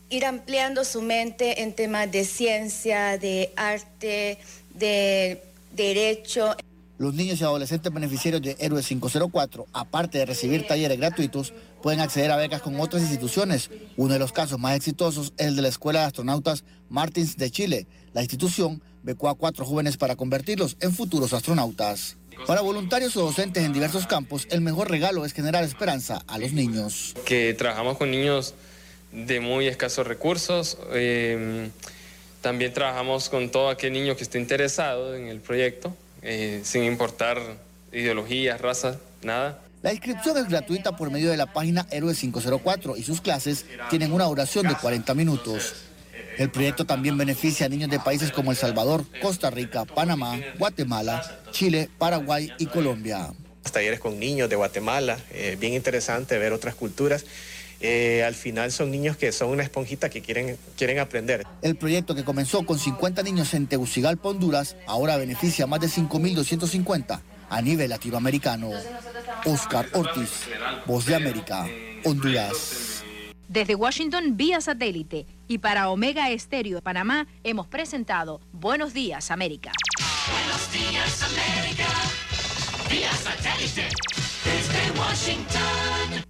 ir ampliando su mente en temas de ciencia, de arte, de derecho. Los niños y adolescentes beneficiarios de Héroes 504, aparte de recibir talleres gratuitos, pueden acceder a becas con otras instituciones. Uno de los casos más exitosos es el de la Escuela de Astronautas Martins de Chile. La institución becó a cuatro jóvenes para convertirlos en futuros astronautas. Para voluntarios o docentes en diversos campos, el mejor regalo es generar esperanza a los niños. Que trabajamos con niños de muy escasos recursos. Eh, también trabajamos con todo aquel niño que esté interesado en el proyecto eh, sin importar ideologías, razas, nada. La inscripción es gratuita por medio de la página Héroes 504 y sus clases tienen una duración de 40 minutos. El proyecto también beneficia a niños de países como El Salvador, Costa Rica, Panamá, Guatemala, Chile, Paraguay y Colombia. Talleres con niños de Guatemala, eh, bien interesante ver otras culturas. Eh, al final son niños que son una esponjita que quieren, quieren aprender. El proyecto que comenzó con 50 niños en Tegucigalpa, Honduras, ahora beneficia a más de 5.250 a nivel latinoamericano. Oscar Ortiz, Voz de América, Honduras. Desde Washington, vía satélite. Y para Omega Estéreo de Panamá, hemos presentado Buenos Días, América. Buenos Días, América. Vía satélite. Desde Washington.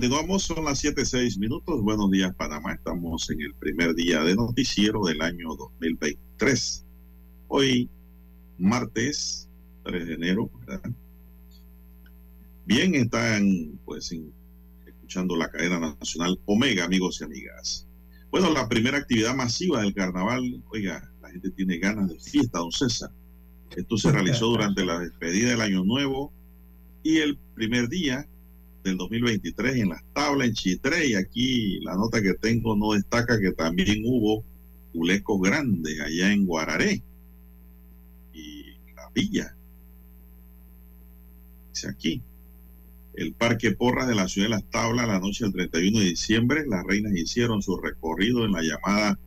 Continuamos, son las 7.6 minutos. Buenos días, Panamá. Estamos en el primer día de noticiero del año 2023. Hoy, martes 3 de enero, ¿verdad? Bien, están pues en- escuchando la cadena nacional Omega, amigos y amigas. Bueno, la primera actividad masiva del carnaval, oiga, la gente tiene ganas de fiesta, don César. Esto se realizó durante la despedida del Año Nuevo y el primer día del 2023 en las tablas en Chitré y aquí la nota que tengo no destaca que también hubo culecos grandes allá en Guararé y la villa. Dice aquí el Parque Porras de la ciudad de Las Tablas la noche del 31 de diciembre las reinas hicieron su recorrido en la llamada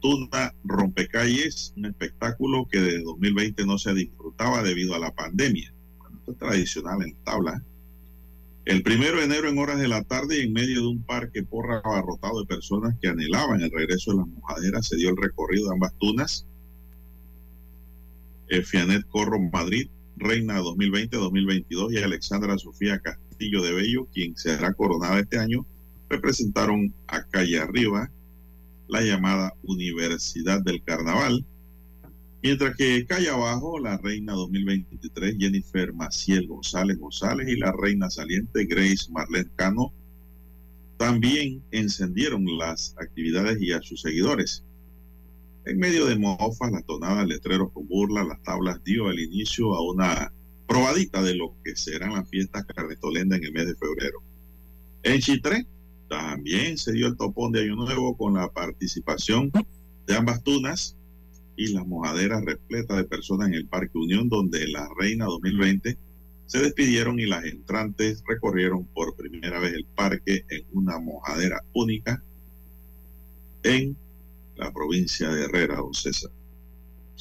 Tuna Rompecalles un espectáculo que de 2020 no se disfrutaba debido a la pandemia. Esto es tradicional en Las Tablas el primero de enero, en horas de la tarde, y en medio de un parque porra abarrotado de personas que anhelaban el regreso de las mojaderas, se dio el recorrido de ambas tunas. El Fianet Corro Madrid, Reina 2020-2022, y Alexandra Sofía Castillo de Bello, quien será coronada este año, representaron a calle arriba la llamada Universidad del Carnaval. Mientras que calle abajo, la reina 2023, Jennifer Maciel González González, y la reina saliente, Grace Marlene Cano, también encendieron las actividades y a sus seguidores. En medio de mofas, las tonadas, letreros con burla, las tablas dio el inicio a una probadita de lo que serán las fiestas carnetolenda en el mes de febrero. En Chitré también se dio el topón de Año Nuevo con la participación de ambas tunas y las mojaderas repletas de personas en el Parque Unión, donde la Reina 2020 se despidieron y las entrantes recorrieron por primera vez el parque en una mojadera única en la provincia de Herrera, don César.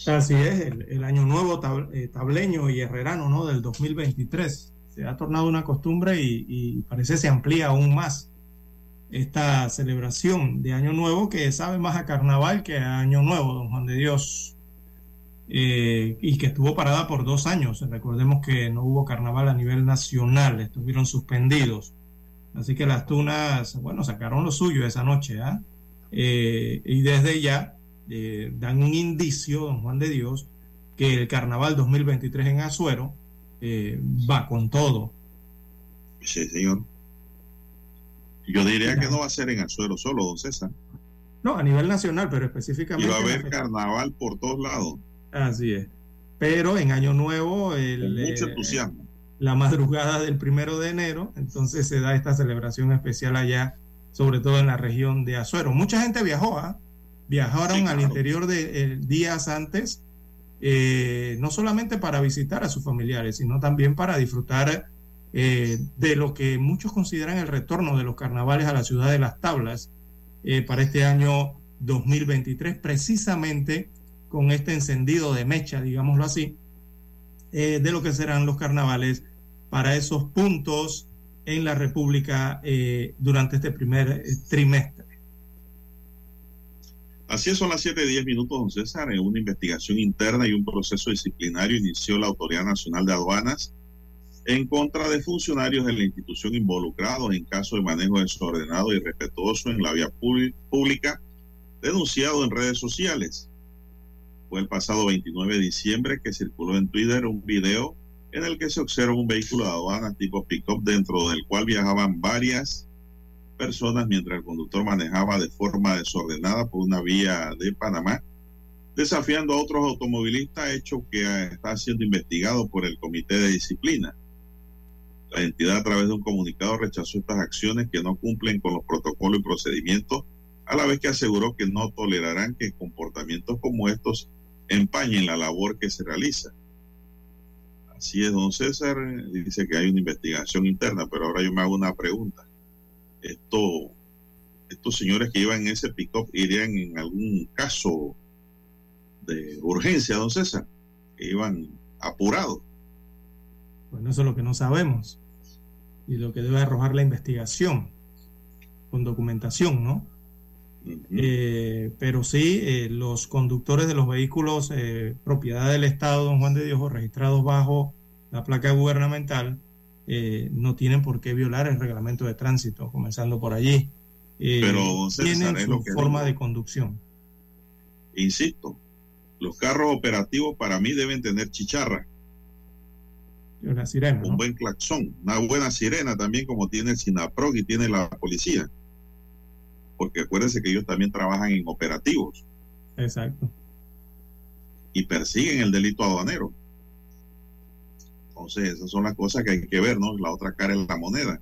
Así es, el, año nuevo eh, tableño y herrerano ¿no? del 2023. Se ha tornado una costumbre y, y parece se amplía aún más esta celebración de Año Nuevo que sabe más a carnaval que a Año Nuevo, don Juan de Dios. Eh, y que estuvo parada por dos años. Recordemos que no hubo carnaval a nivel nacional, estuvieron suspendidos. Así que las tunas, bueno, sacaron lo suyo esa noche, ¿ah? Eh, y desde ya eh, dan un indicio, don Juan de Dios, que el carnaval 2023 en Azuero va con todo. Sí, señor. Yo diría que no va a ser en Azuero solo, don César. No, a nivel nacional, pero Y específicamente. va a haber carnaval por todos lados, Así es. Pero en Año Nuevo, el, mucho eh, entusiasmo. la madrugada del primero de enero, entonces se da esta celebración especial allá, sobre todo en la región de Azuero. Mucha gente viajó, ¿ah? viajaron Sí, al interior de eh, días antes, eh, no solamente para visitar a sus familiares, sino también para disfrutar eh, de lo que muchos consideran el retorno de los carnavales a la ciudad de las tablas eh, para este año 2023, precisamente con este encendido de mecha, digámoslo así, eh, de lo que serán los carnavales para esos puntos en la República durante este primer trimestre. Así es, son las 7 y 10 minutos, don César. Una investigación interna y un proceso disciplinario inició la Autoridad Nacional de Aduanas en contra de funcionarios de la institución involucrados en caso de manejo desordenado y respetuoso en la vía públi- pública, denunciado en redes sociales. Fue el pasado 29 de diciembre que circuló en Twitter un video en el que se observa un vehículo de aduana tipo pick-up dentro del cual viajaban varias personas mientras el conductor manejaba de forma desordenada por una vía de Panamá, desafiando a otros automovilistas, hecho que está siendo investigado por el Comité de Disciplina. La entidad a través de un comunicado rechazó estas acciones que no cumplen con los protocolos y procedimientos, a la vez que aseguró que no tolerarán que comportamientos como estos empañen la labor que se realiza. Así es, don César, dice que hay una investigación interna, pero ahora yo me hago una pregunta. Esto, estos señores que en ese pick-up irían en algún caso de urgencia, don César, que iban apurados. Bueno, eso es lo que no sabemos y lo que debe arrojar la investigación con documentación, ¿no? Eh, pero sí, eh, los conductores de los vehículos eh, propiedad del Estado, don Juan de Dios, o registrados bajo la placa gubernamental, no tienen por qué violar el reglamento de tránsito, comenzando por allí. Pero, César, tienen su forma digo. de conducción. Insisto, los carros operativos para mí deben tener chicharra, La sirena, un ¿no? buen claxón, una buena sirena también como tiene el SINAPROC y tiene la policía. Porque acuérdense que ellos también trabajan en operativos Exacto. y persiguen el delito aduanero. Entonces, esas son las cosas que hay que ver, ¿no? La otra cara es la moneda.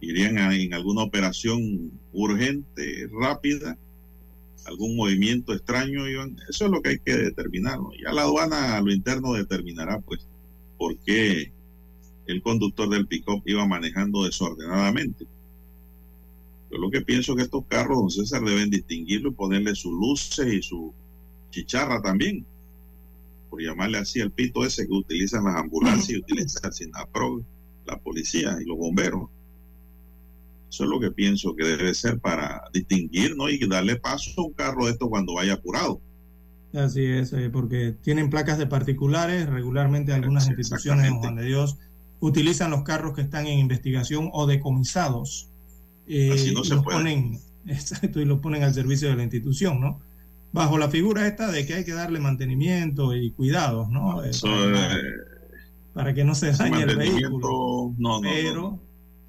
Irían a- en alguna operación urgente, rápida, algún movimiento extraño, iban- eso es lo que hay que determinar, ¿no? Ya la aduana a lo interno determinará, pues, por qué el conductor del pick-up iba manejando desordenadamente. Yo lo que pienso que estos carros, don César, deben distinguirlo y ponerle sus luces y su chicharra también por llamarle así el pito ese que utilizan las ambulancias y utilizan el SINAPRO, la policía y los bomberos. Eso es lo que pienso que debe ser para distinguir ¿no? y darle paso a un carro de esto cuando vaya apurado. Así es, eh, porque tienen placas de particulares, regularmente algunas instituciones en Juan de Dios utilizan los carros que están en investigación o decomisados. eh, Así no y los puede. ponen, exacto, y los ponen al servicio de la institución, ¿no? Bajo la figura esta de que hay que darle mantenimiento y cuidados, ¿no? Eh, Eso, para, eh, para que no se dañe el vehículo. no, no, pero,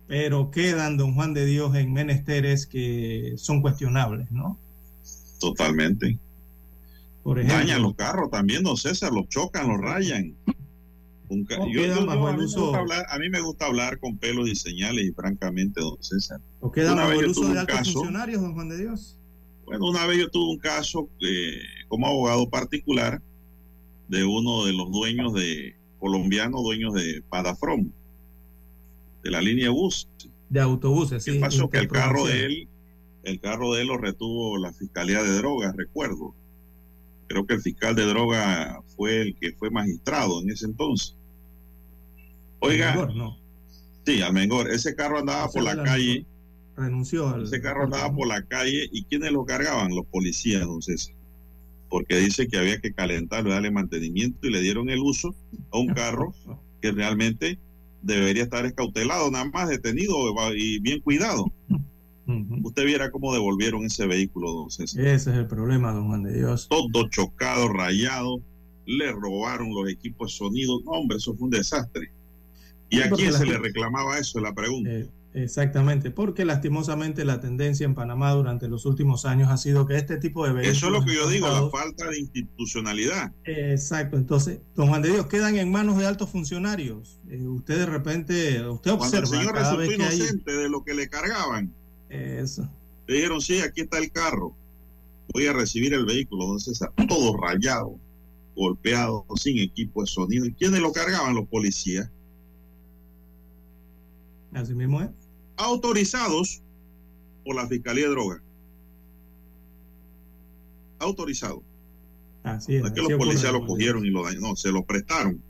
pero quedan, don Juan de Dios, en menesteres que son cuestionables, ¿no? totalmente. Por ejemplo, Dañan los carros también, don César, los chocan, los rayan. Un ca- O yo- quedan yo- bajo yo- a, mí me uso- gusta hablar, a mí me gusta hablar con pelos y señales y francamente, don César. ¿O queda bajo el uso de altos caso- funcionarios, don Juan de Dios? Bueno, una vez yo tuve un caso eh, como abogado particular de uno de los dueños de colombianos, dueños de Padafrom, de la línea bus. De autobuses, sí. ¿Qué pasó? Que el carro de él, el carro de él lo retuvo la fiscalía de drogas, recuerdo. Creo que el fiscal de droga fue el que fue magistrado en ese entonces. Oiga, Almengor, no. sí, Almengor, ese carro andaba por la calle. Renunció al. Ese carro andaba por la calle y ¿quiénes lo cargaban? Los policías, don César. Porque dice que había que calentarlo, darle mantenimiento y le dieron el uso a un carro que realmente debería estar escautelado, nada más detenido y bien cuidado. Usted viera cómo devolvieron ese vehículo, don César. Ese es el problema, don Juan de Dios. Todo chocado, rayado, le robaron los equipos de sonido. No, hombre, eso fue un desastre. ¿Y Sí, a quién se le reclamaba eso? Es la pregunta. Eh, exactamente, porque lastimosamente la tendencia en Panamá durante los últimos años ha sido que este tipo de vehículos. Eso es lo que yo digo, la falta de institucionalidad. Exacto, entonces, don Juan de Dios, quedan en manos de altos funcionarios. Eh, usted de repente, usted Cuando el observa señor cada resultó vez que hay. inocente de lo que le cargaban, Eso. le dijeron, sí, aquí está el carro. Voy a recibir el vehículo, don César, todo rayado, golpeado, sin equipo de sonido. ¿Y quiénes lo cargaban? Los policías. Así mismo es. Autorizados por la Fiscalía de Drogas. Autorizados. Así es. No es que los policías lo cogieron y lo dañaron, no, se lo prestaron.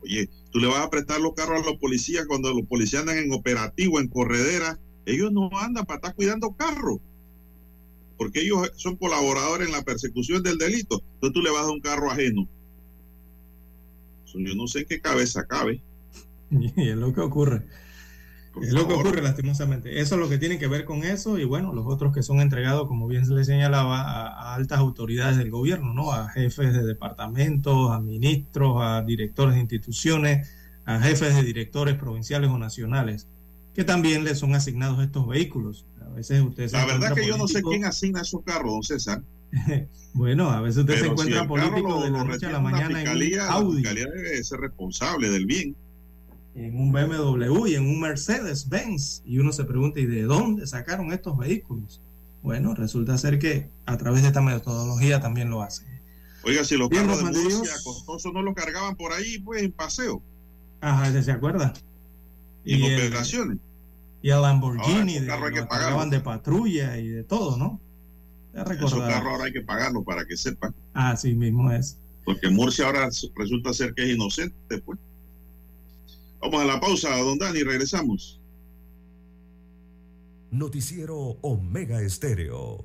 Oye, tú le vas a prestar los carros a los policías cuando los policías andan en operativo, en corredera. Ellos no andan para estar cuidando carros. Porque ellos son colaboradores en la persecución del delito. Entonces tú le vas a un carro ajeno. Eso yo no sé en qué cabeza cabe. Y es lo que ocurre. Es lo que ocurre lastimosamente. Eso es lo que tiene que ver con eso y bueno, los otros que son entregados, como bien se le señalaba, a, a altas autoridades del gobierno, ¿no? A jefes de departamentos, a ministros, a directores de instituciones, a jefes de directores provinciales o nacionales, que también les son asignados estos vehículos. A veces usted se La verdad que yo no sé quién asigna esos carros, don César. Bueno, a veces usted se encuentra si político lo- de la noche a la mañana en fiscalía, un la Audi, fiscalía debe ser responsable del bien. en un BMW y en un Mercedes-Benz. Y uno se pregunta, ¿y de dónde sacaron estos vehículos? Bueno, resulta ser que a través de esta metodología también lo hacen. Oiga, si los Bien, carros de Murcia costosos no los cargaban por ahí, pues en paseo Ajá, ¿se- ¿se acuerda? Y en el- operaciones. Y Ahora, Lamborghini, esos de, carros hay que cargaban de patrulla y de todo, ¿no? Esos carros ahora hay que pagarlos para que sepan. Así mismo es. Porque Murcia ahora resulta ser que es inocente, pues. Vamos a la pausa, don Dani, regresamos. Noticiero Omega Estéreo.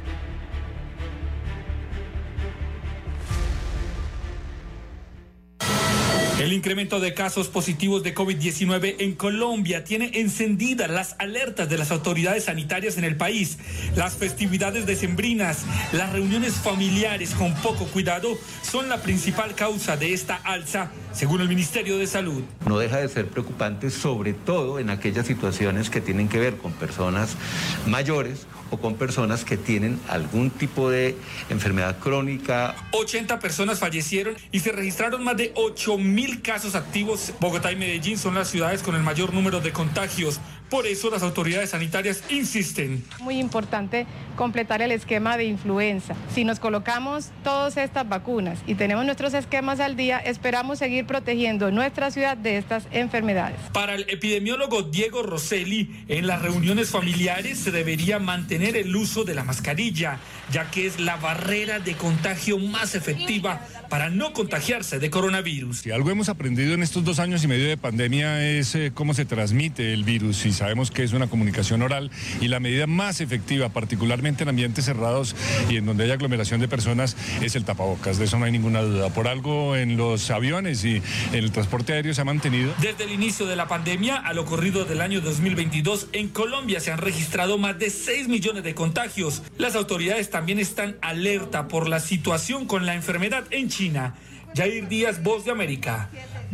El incremento de casos positivos de COVID-19 en Colombia tiene encendidas las alertas de las autoridades sanitarias en el país. Las festividades decembrinas, las reuniones familiares con poco cuidado son la principal causa de esta alza, según el Ministerio de Salud. no deja de ser preocupante, sobre todo en aquellas situaciones que tienen que ver con personas mayores o con personas que tienen algún tipo de enfermedad crónica 80 personas fallecieron y se registraron más de 8 mil casos activos. Bogotá y Medellín son las ciudades con el mayor número de contagios. Por eso las autoridades sanitarias insisten. Muy importante completar el esquema de influenza. Si nos colocamos todas estas vacunas y tenemos nuestros esquemas al día, esperamos seguir protegiendo nuestra ciudad de estas enfermedades. Para el epidemiólogo Diego Rosselli, en las reuniones familiares se debería mantener el uso de la mascarilla, ya que es la barrera de contagio más efectiva para no contagiarse de coronavirus. Si algo hemos aprendido en estos dos años y medio de pandemia es eh, cómo se transmite el virus y sabemos que es una comunicación oral y la medida más efectiva, particularmente en ambientes cerrados y en donde hay aglomeración de personas, es el tapabocas. De eso no hay ninguna duda. Por algo en los aviones y en el transporte aéreo se ha mantenido. Desde el inicio de la pandemia a lo del año 2022, en Colombia se han registrado más de 6 millones de contagios. Las autoridades también están alerta por la situación con la enfermedad en China. Jair Díaz, Voz de América,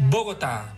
Bogotá.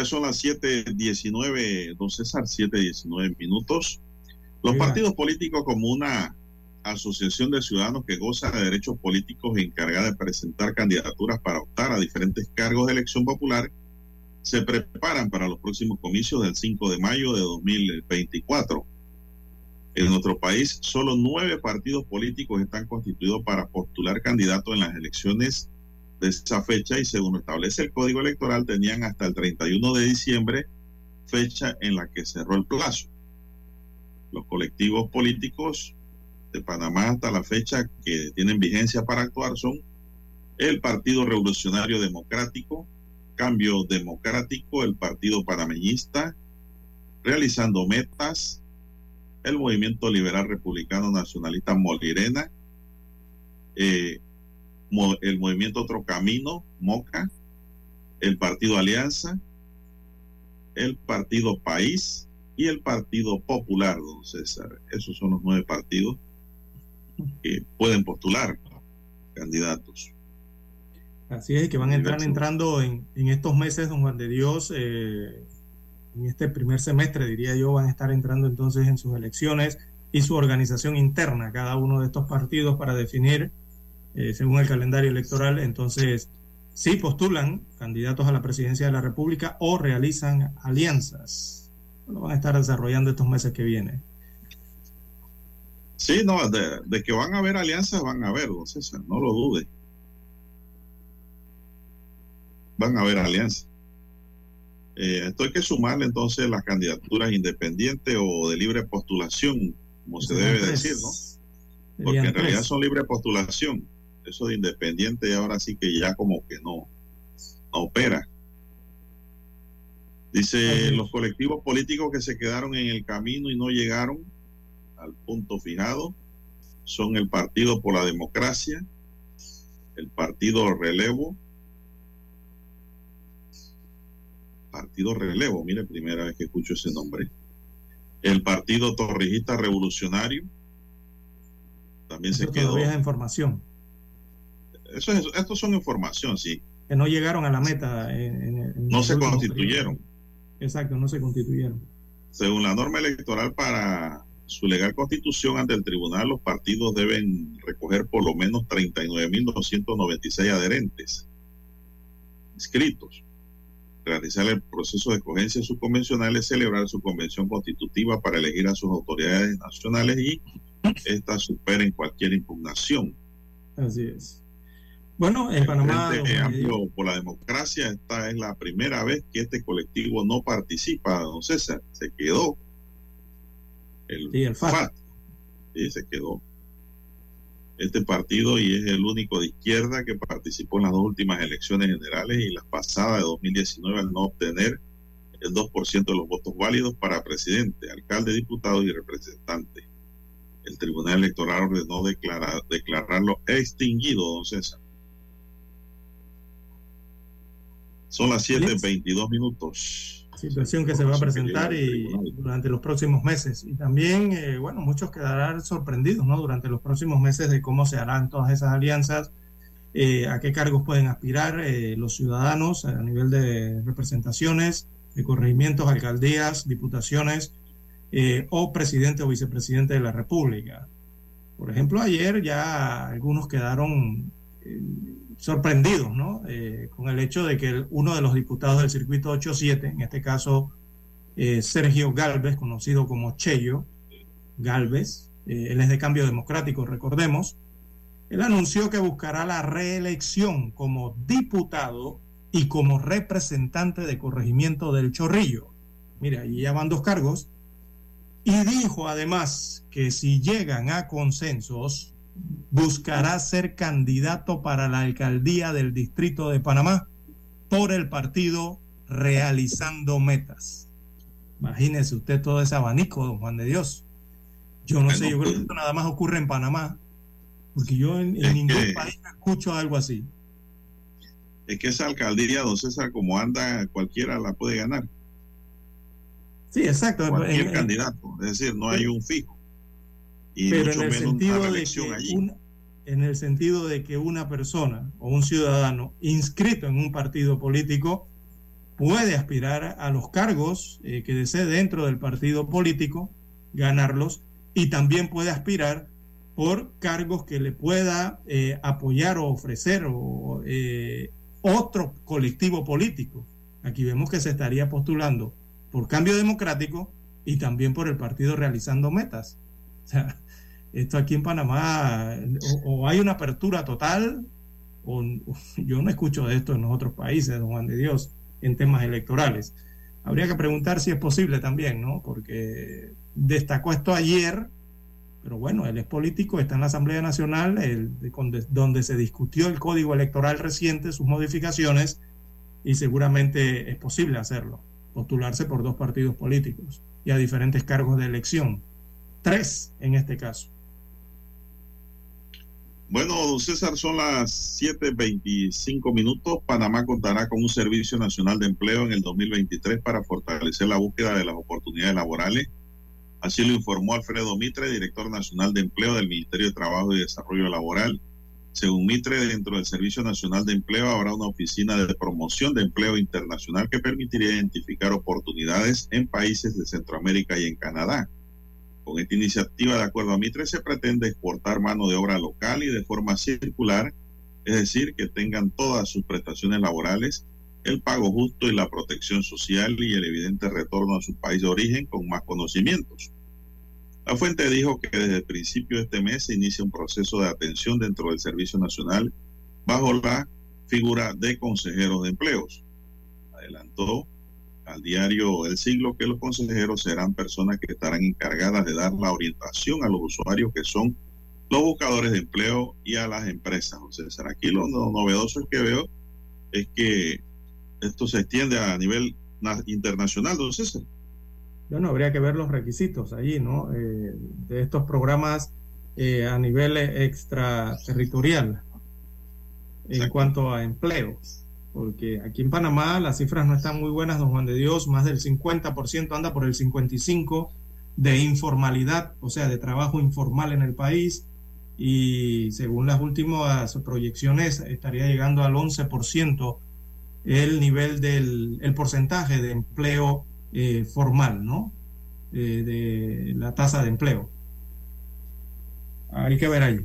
Ya son las 7.19, don César, 7.19 minutos. Los partidos políticos como una asociación de ciudadanos que goza de derechos políticos encargada de presentar candidaturas para optar a diferentes cargos de elección popular, se preparan para los próximos comicios del 5 de mayo de 2024. En nuestro país, solo nueve partidos políticos están constituidos para postular candidatos en las elecciones de esa fecha y según establece el Código Electoral tenían hasta el 31 de diciembre fecha en la que cerró el plazo. Los colectivos políticos de Panamá hasta la fecha que tienen vigencia para actuar son el Partido Revolucionario Democrático, Cambio Democrático, el Partido Panameñista, Realizando Metas, el Movimiento Liberal Republicano Nacionalista Molirena, eh, el Movimiento Otro Camino, MOCA, el Partido Alianza, el Partido País y el Partido Popular, don César. Esos son los nueve partidos que pueden postular candidatos. Así es, que van a entrar entrando en, en estos meses, don Juan de Dios, eh, en este primer semestre, diría yo, van a estar entrando entonces en sus elecciones y su organización interna, cada uno de estos partidos para definir, eh, según el calendario electoral, entonces, si postulan candidatos a la presidencia de la República o realizan alianzas. Lo van a estar desarrollando estos meses que vienen. Sí, no, de, de que van a haber alianzas, van a haber, don César, no lo dude. Van a haber alianzas. Eh, esto hay que sumarle entonces las candidaturas independientes o de libre postulación, como se debe tres. decir, ¿no? Porque en realidad son libre postulación. Eso de independiente ahora sí que ya como que no, no opera. Dice los colectivos políticos que se quedaron en el camino y no llegaron al punto fijado son el Partido por la Democracia, el Partido Relevo, Partido Relevo, mire, primera vez que escucho ese nombre, el Partido Torrijista Revolucionario, también se quedó. todavía es información, Eso es, estos son información, sí. que no llegaron a la meta. en- No se constituyeron. periodo. Exacto, no se constituyeron. Según la norma electoral para su legal constitución ante el tribunal, los partidos deben recoger por lo menos 39.296 adherentes inscritos, realizar el proceso de escogencia subconvencional y celebrar su convención constitutiva para elegir a sus autoridades nacionales y estas superen cualquier impugnación. Así es. Bueno, en Panamá. Juan de Amplio Dios, por la democracia, esta es la primera vez que este colectivo no participa, don César, se quedó. El, Sí, el FAT. FAT. Sí, se quedó. Este partido y es el único de izquierda que participó en las dos últimas elecciones generales y las pasadas de 2019 al no obtener el 2% de los votos válidos para presidente, alcalde, diputado y representante. El Tribunal Electoral ordenó declarar, declararlo extinguido, don César. Son las 7.22 minutos. situación que se va a presentar y durante los próximos meses. Y también, eh, bueno, muchos quedarán sorprendidos, ¿no? Durante los próximos meses de cómo se harán todas esas alianzas, eh, a qué cargos pueden aspirar eh, los ciudadanos a nivel de representaciones, de corregimientos, alcaldías, diputaciones eh, o presidente o vicepresidente de la República. Por ejemplo, ayer ya algunos quedaron sorprendidos, ¿no? Eh, con el hecho de que uno de los diputados del circuito 87, en este caso eh, Sergio Galvez, conocido como Cheyo Galvez, eh, él es de Cambio Democrático, recordemos, él anunció que buscará la reelección como diputado y como representante de corregimiento del Chorrillo. Mira, ahí ya van dos cargos. Y dijo además que si llegan a consensos, buscará ser candidato para la alcaldía del Distrito de Panamá por el partido Realizando Metas. Imagínese usted todo ese abanico, don Juan de Dios. Yo no sé, yo creo que esto nada más ocurre en Panamá, porque yo en, ningún que- país escucho algo así. Es que esa alcaldía, don César, como anda, cualquiera la puede ganar. Sí, exacto. Cualquier en- candidato. Es decir, no hay un fijo. Y pero mucho en el menos una sentido de que allí. un- en el sentido de que una persona o un ciudadano inscrito en un partido político puede aspirar a los cargos eh, que desee dentro del partido político, ganarlos, y también puede aspirar por cargos que le pueda eh, apoyar o ofrecer o, eh, otro colectivo político. Aquí vemos que se estaría postulando por cambio democrático y también por el partido realizando metas. Sea, esto aquí en Panamá o, o hay una apertura total o, o yo no escucho de esto en los otros países, don Juan de Dios, en temas electorales. Habría que preguntar si es posible también, ¿no? Porque destacó esto ayer, pero bueno, él es político, está en la Asamblea Nacional, el, de- donde, donde se discutió el código electoral reciente, sus modificaciones, y seguramente es posible hacerlo, postularse por dos partidos políticos y a diferentes cargos de elección. Tres en este caso. Bueno, don César, son las 7.25 minutos. Panamá contará con un Servicio Nacional de Empleo en el 2023 para fortalecer la búsqueda de las oportunidades laborales. Así lo informó Alfredo Mitre, director nacional de empleo del Ministerio de Trabajo y Desarrollo Laboral. Según Mitre, dentro del Servicio Nacional de Empleo habrá una oficina de promoción de empleo internacional que permitiría identificar oportunidades en países de Centroamérica y en Canadá. Con esta iniciativa, de acuerdo a Mitre, se pretende exportar mano de obra local y de forma circular, es decir, que tengan todas sus prestaciones laborales, el pago justo y la protección social y el evidente retorno a su país de origen con más conocimientos. La fuente dijo que desde el principio de este mes se inicia un proceso de atención dentro del Servicio Nacional bajo la figura de consejeros de empleos. Adelantó al diario El Siglo que los consejeros serán personas que estarán encargadas de dar la orientación a los usuarios que son los buscadores de empleo y a las empresas. O sea, aquí lo, novedoso que veo es que esto se extiende a nivel na- internacional, don César. Bueno, habría que ver los requisitos allí, ¿no? Eh, de estos programas eh, a nivel extraterritorial en cuanto a empleo. Porque aquí en Panamá las cifras no están muy buenas, don Juan de Dios, más del 50% anda por el 55% de informalidad, o sea, de trabajo informal en el país. Y según las últimas proyecciones, estaría llegando al 11% el nivel del el porcentaje de empleo eh, formal, ¿no? Eh, de la tasa de empleo. Hay que ver ahí.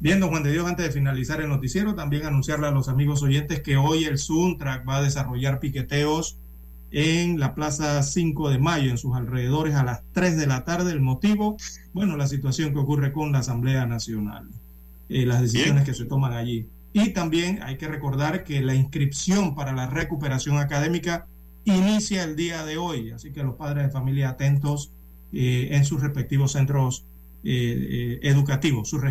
Bien, don Juan de Dios, antes de finalizar el noticiero, también anunciarle a los amigos oyentes que hoy el Suntrack va a desarrollar piqueteos en la Plaza 5 de Mayo, en sus alrededores, a las 3 de la tarde. El motivo, bueno, la situación que ocurre con la Asamblea Nacional, eh, las decisiones que se toman allí. Y también hay que recordar que la inscripción para la recuperación académica inicia el día de hoy, así que los padres de familia atentos eh, en sus respectivos centros eh, eh, educativos, sus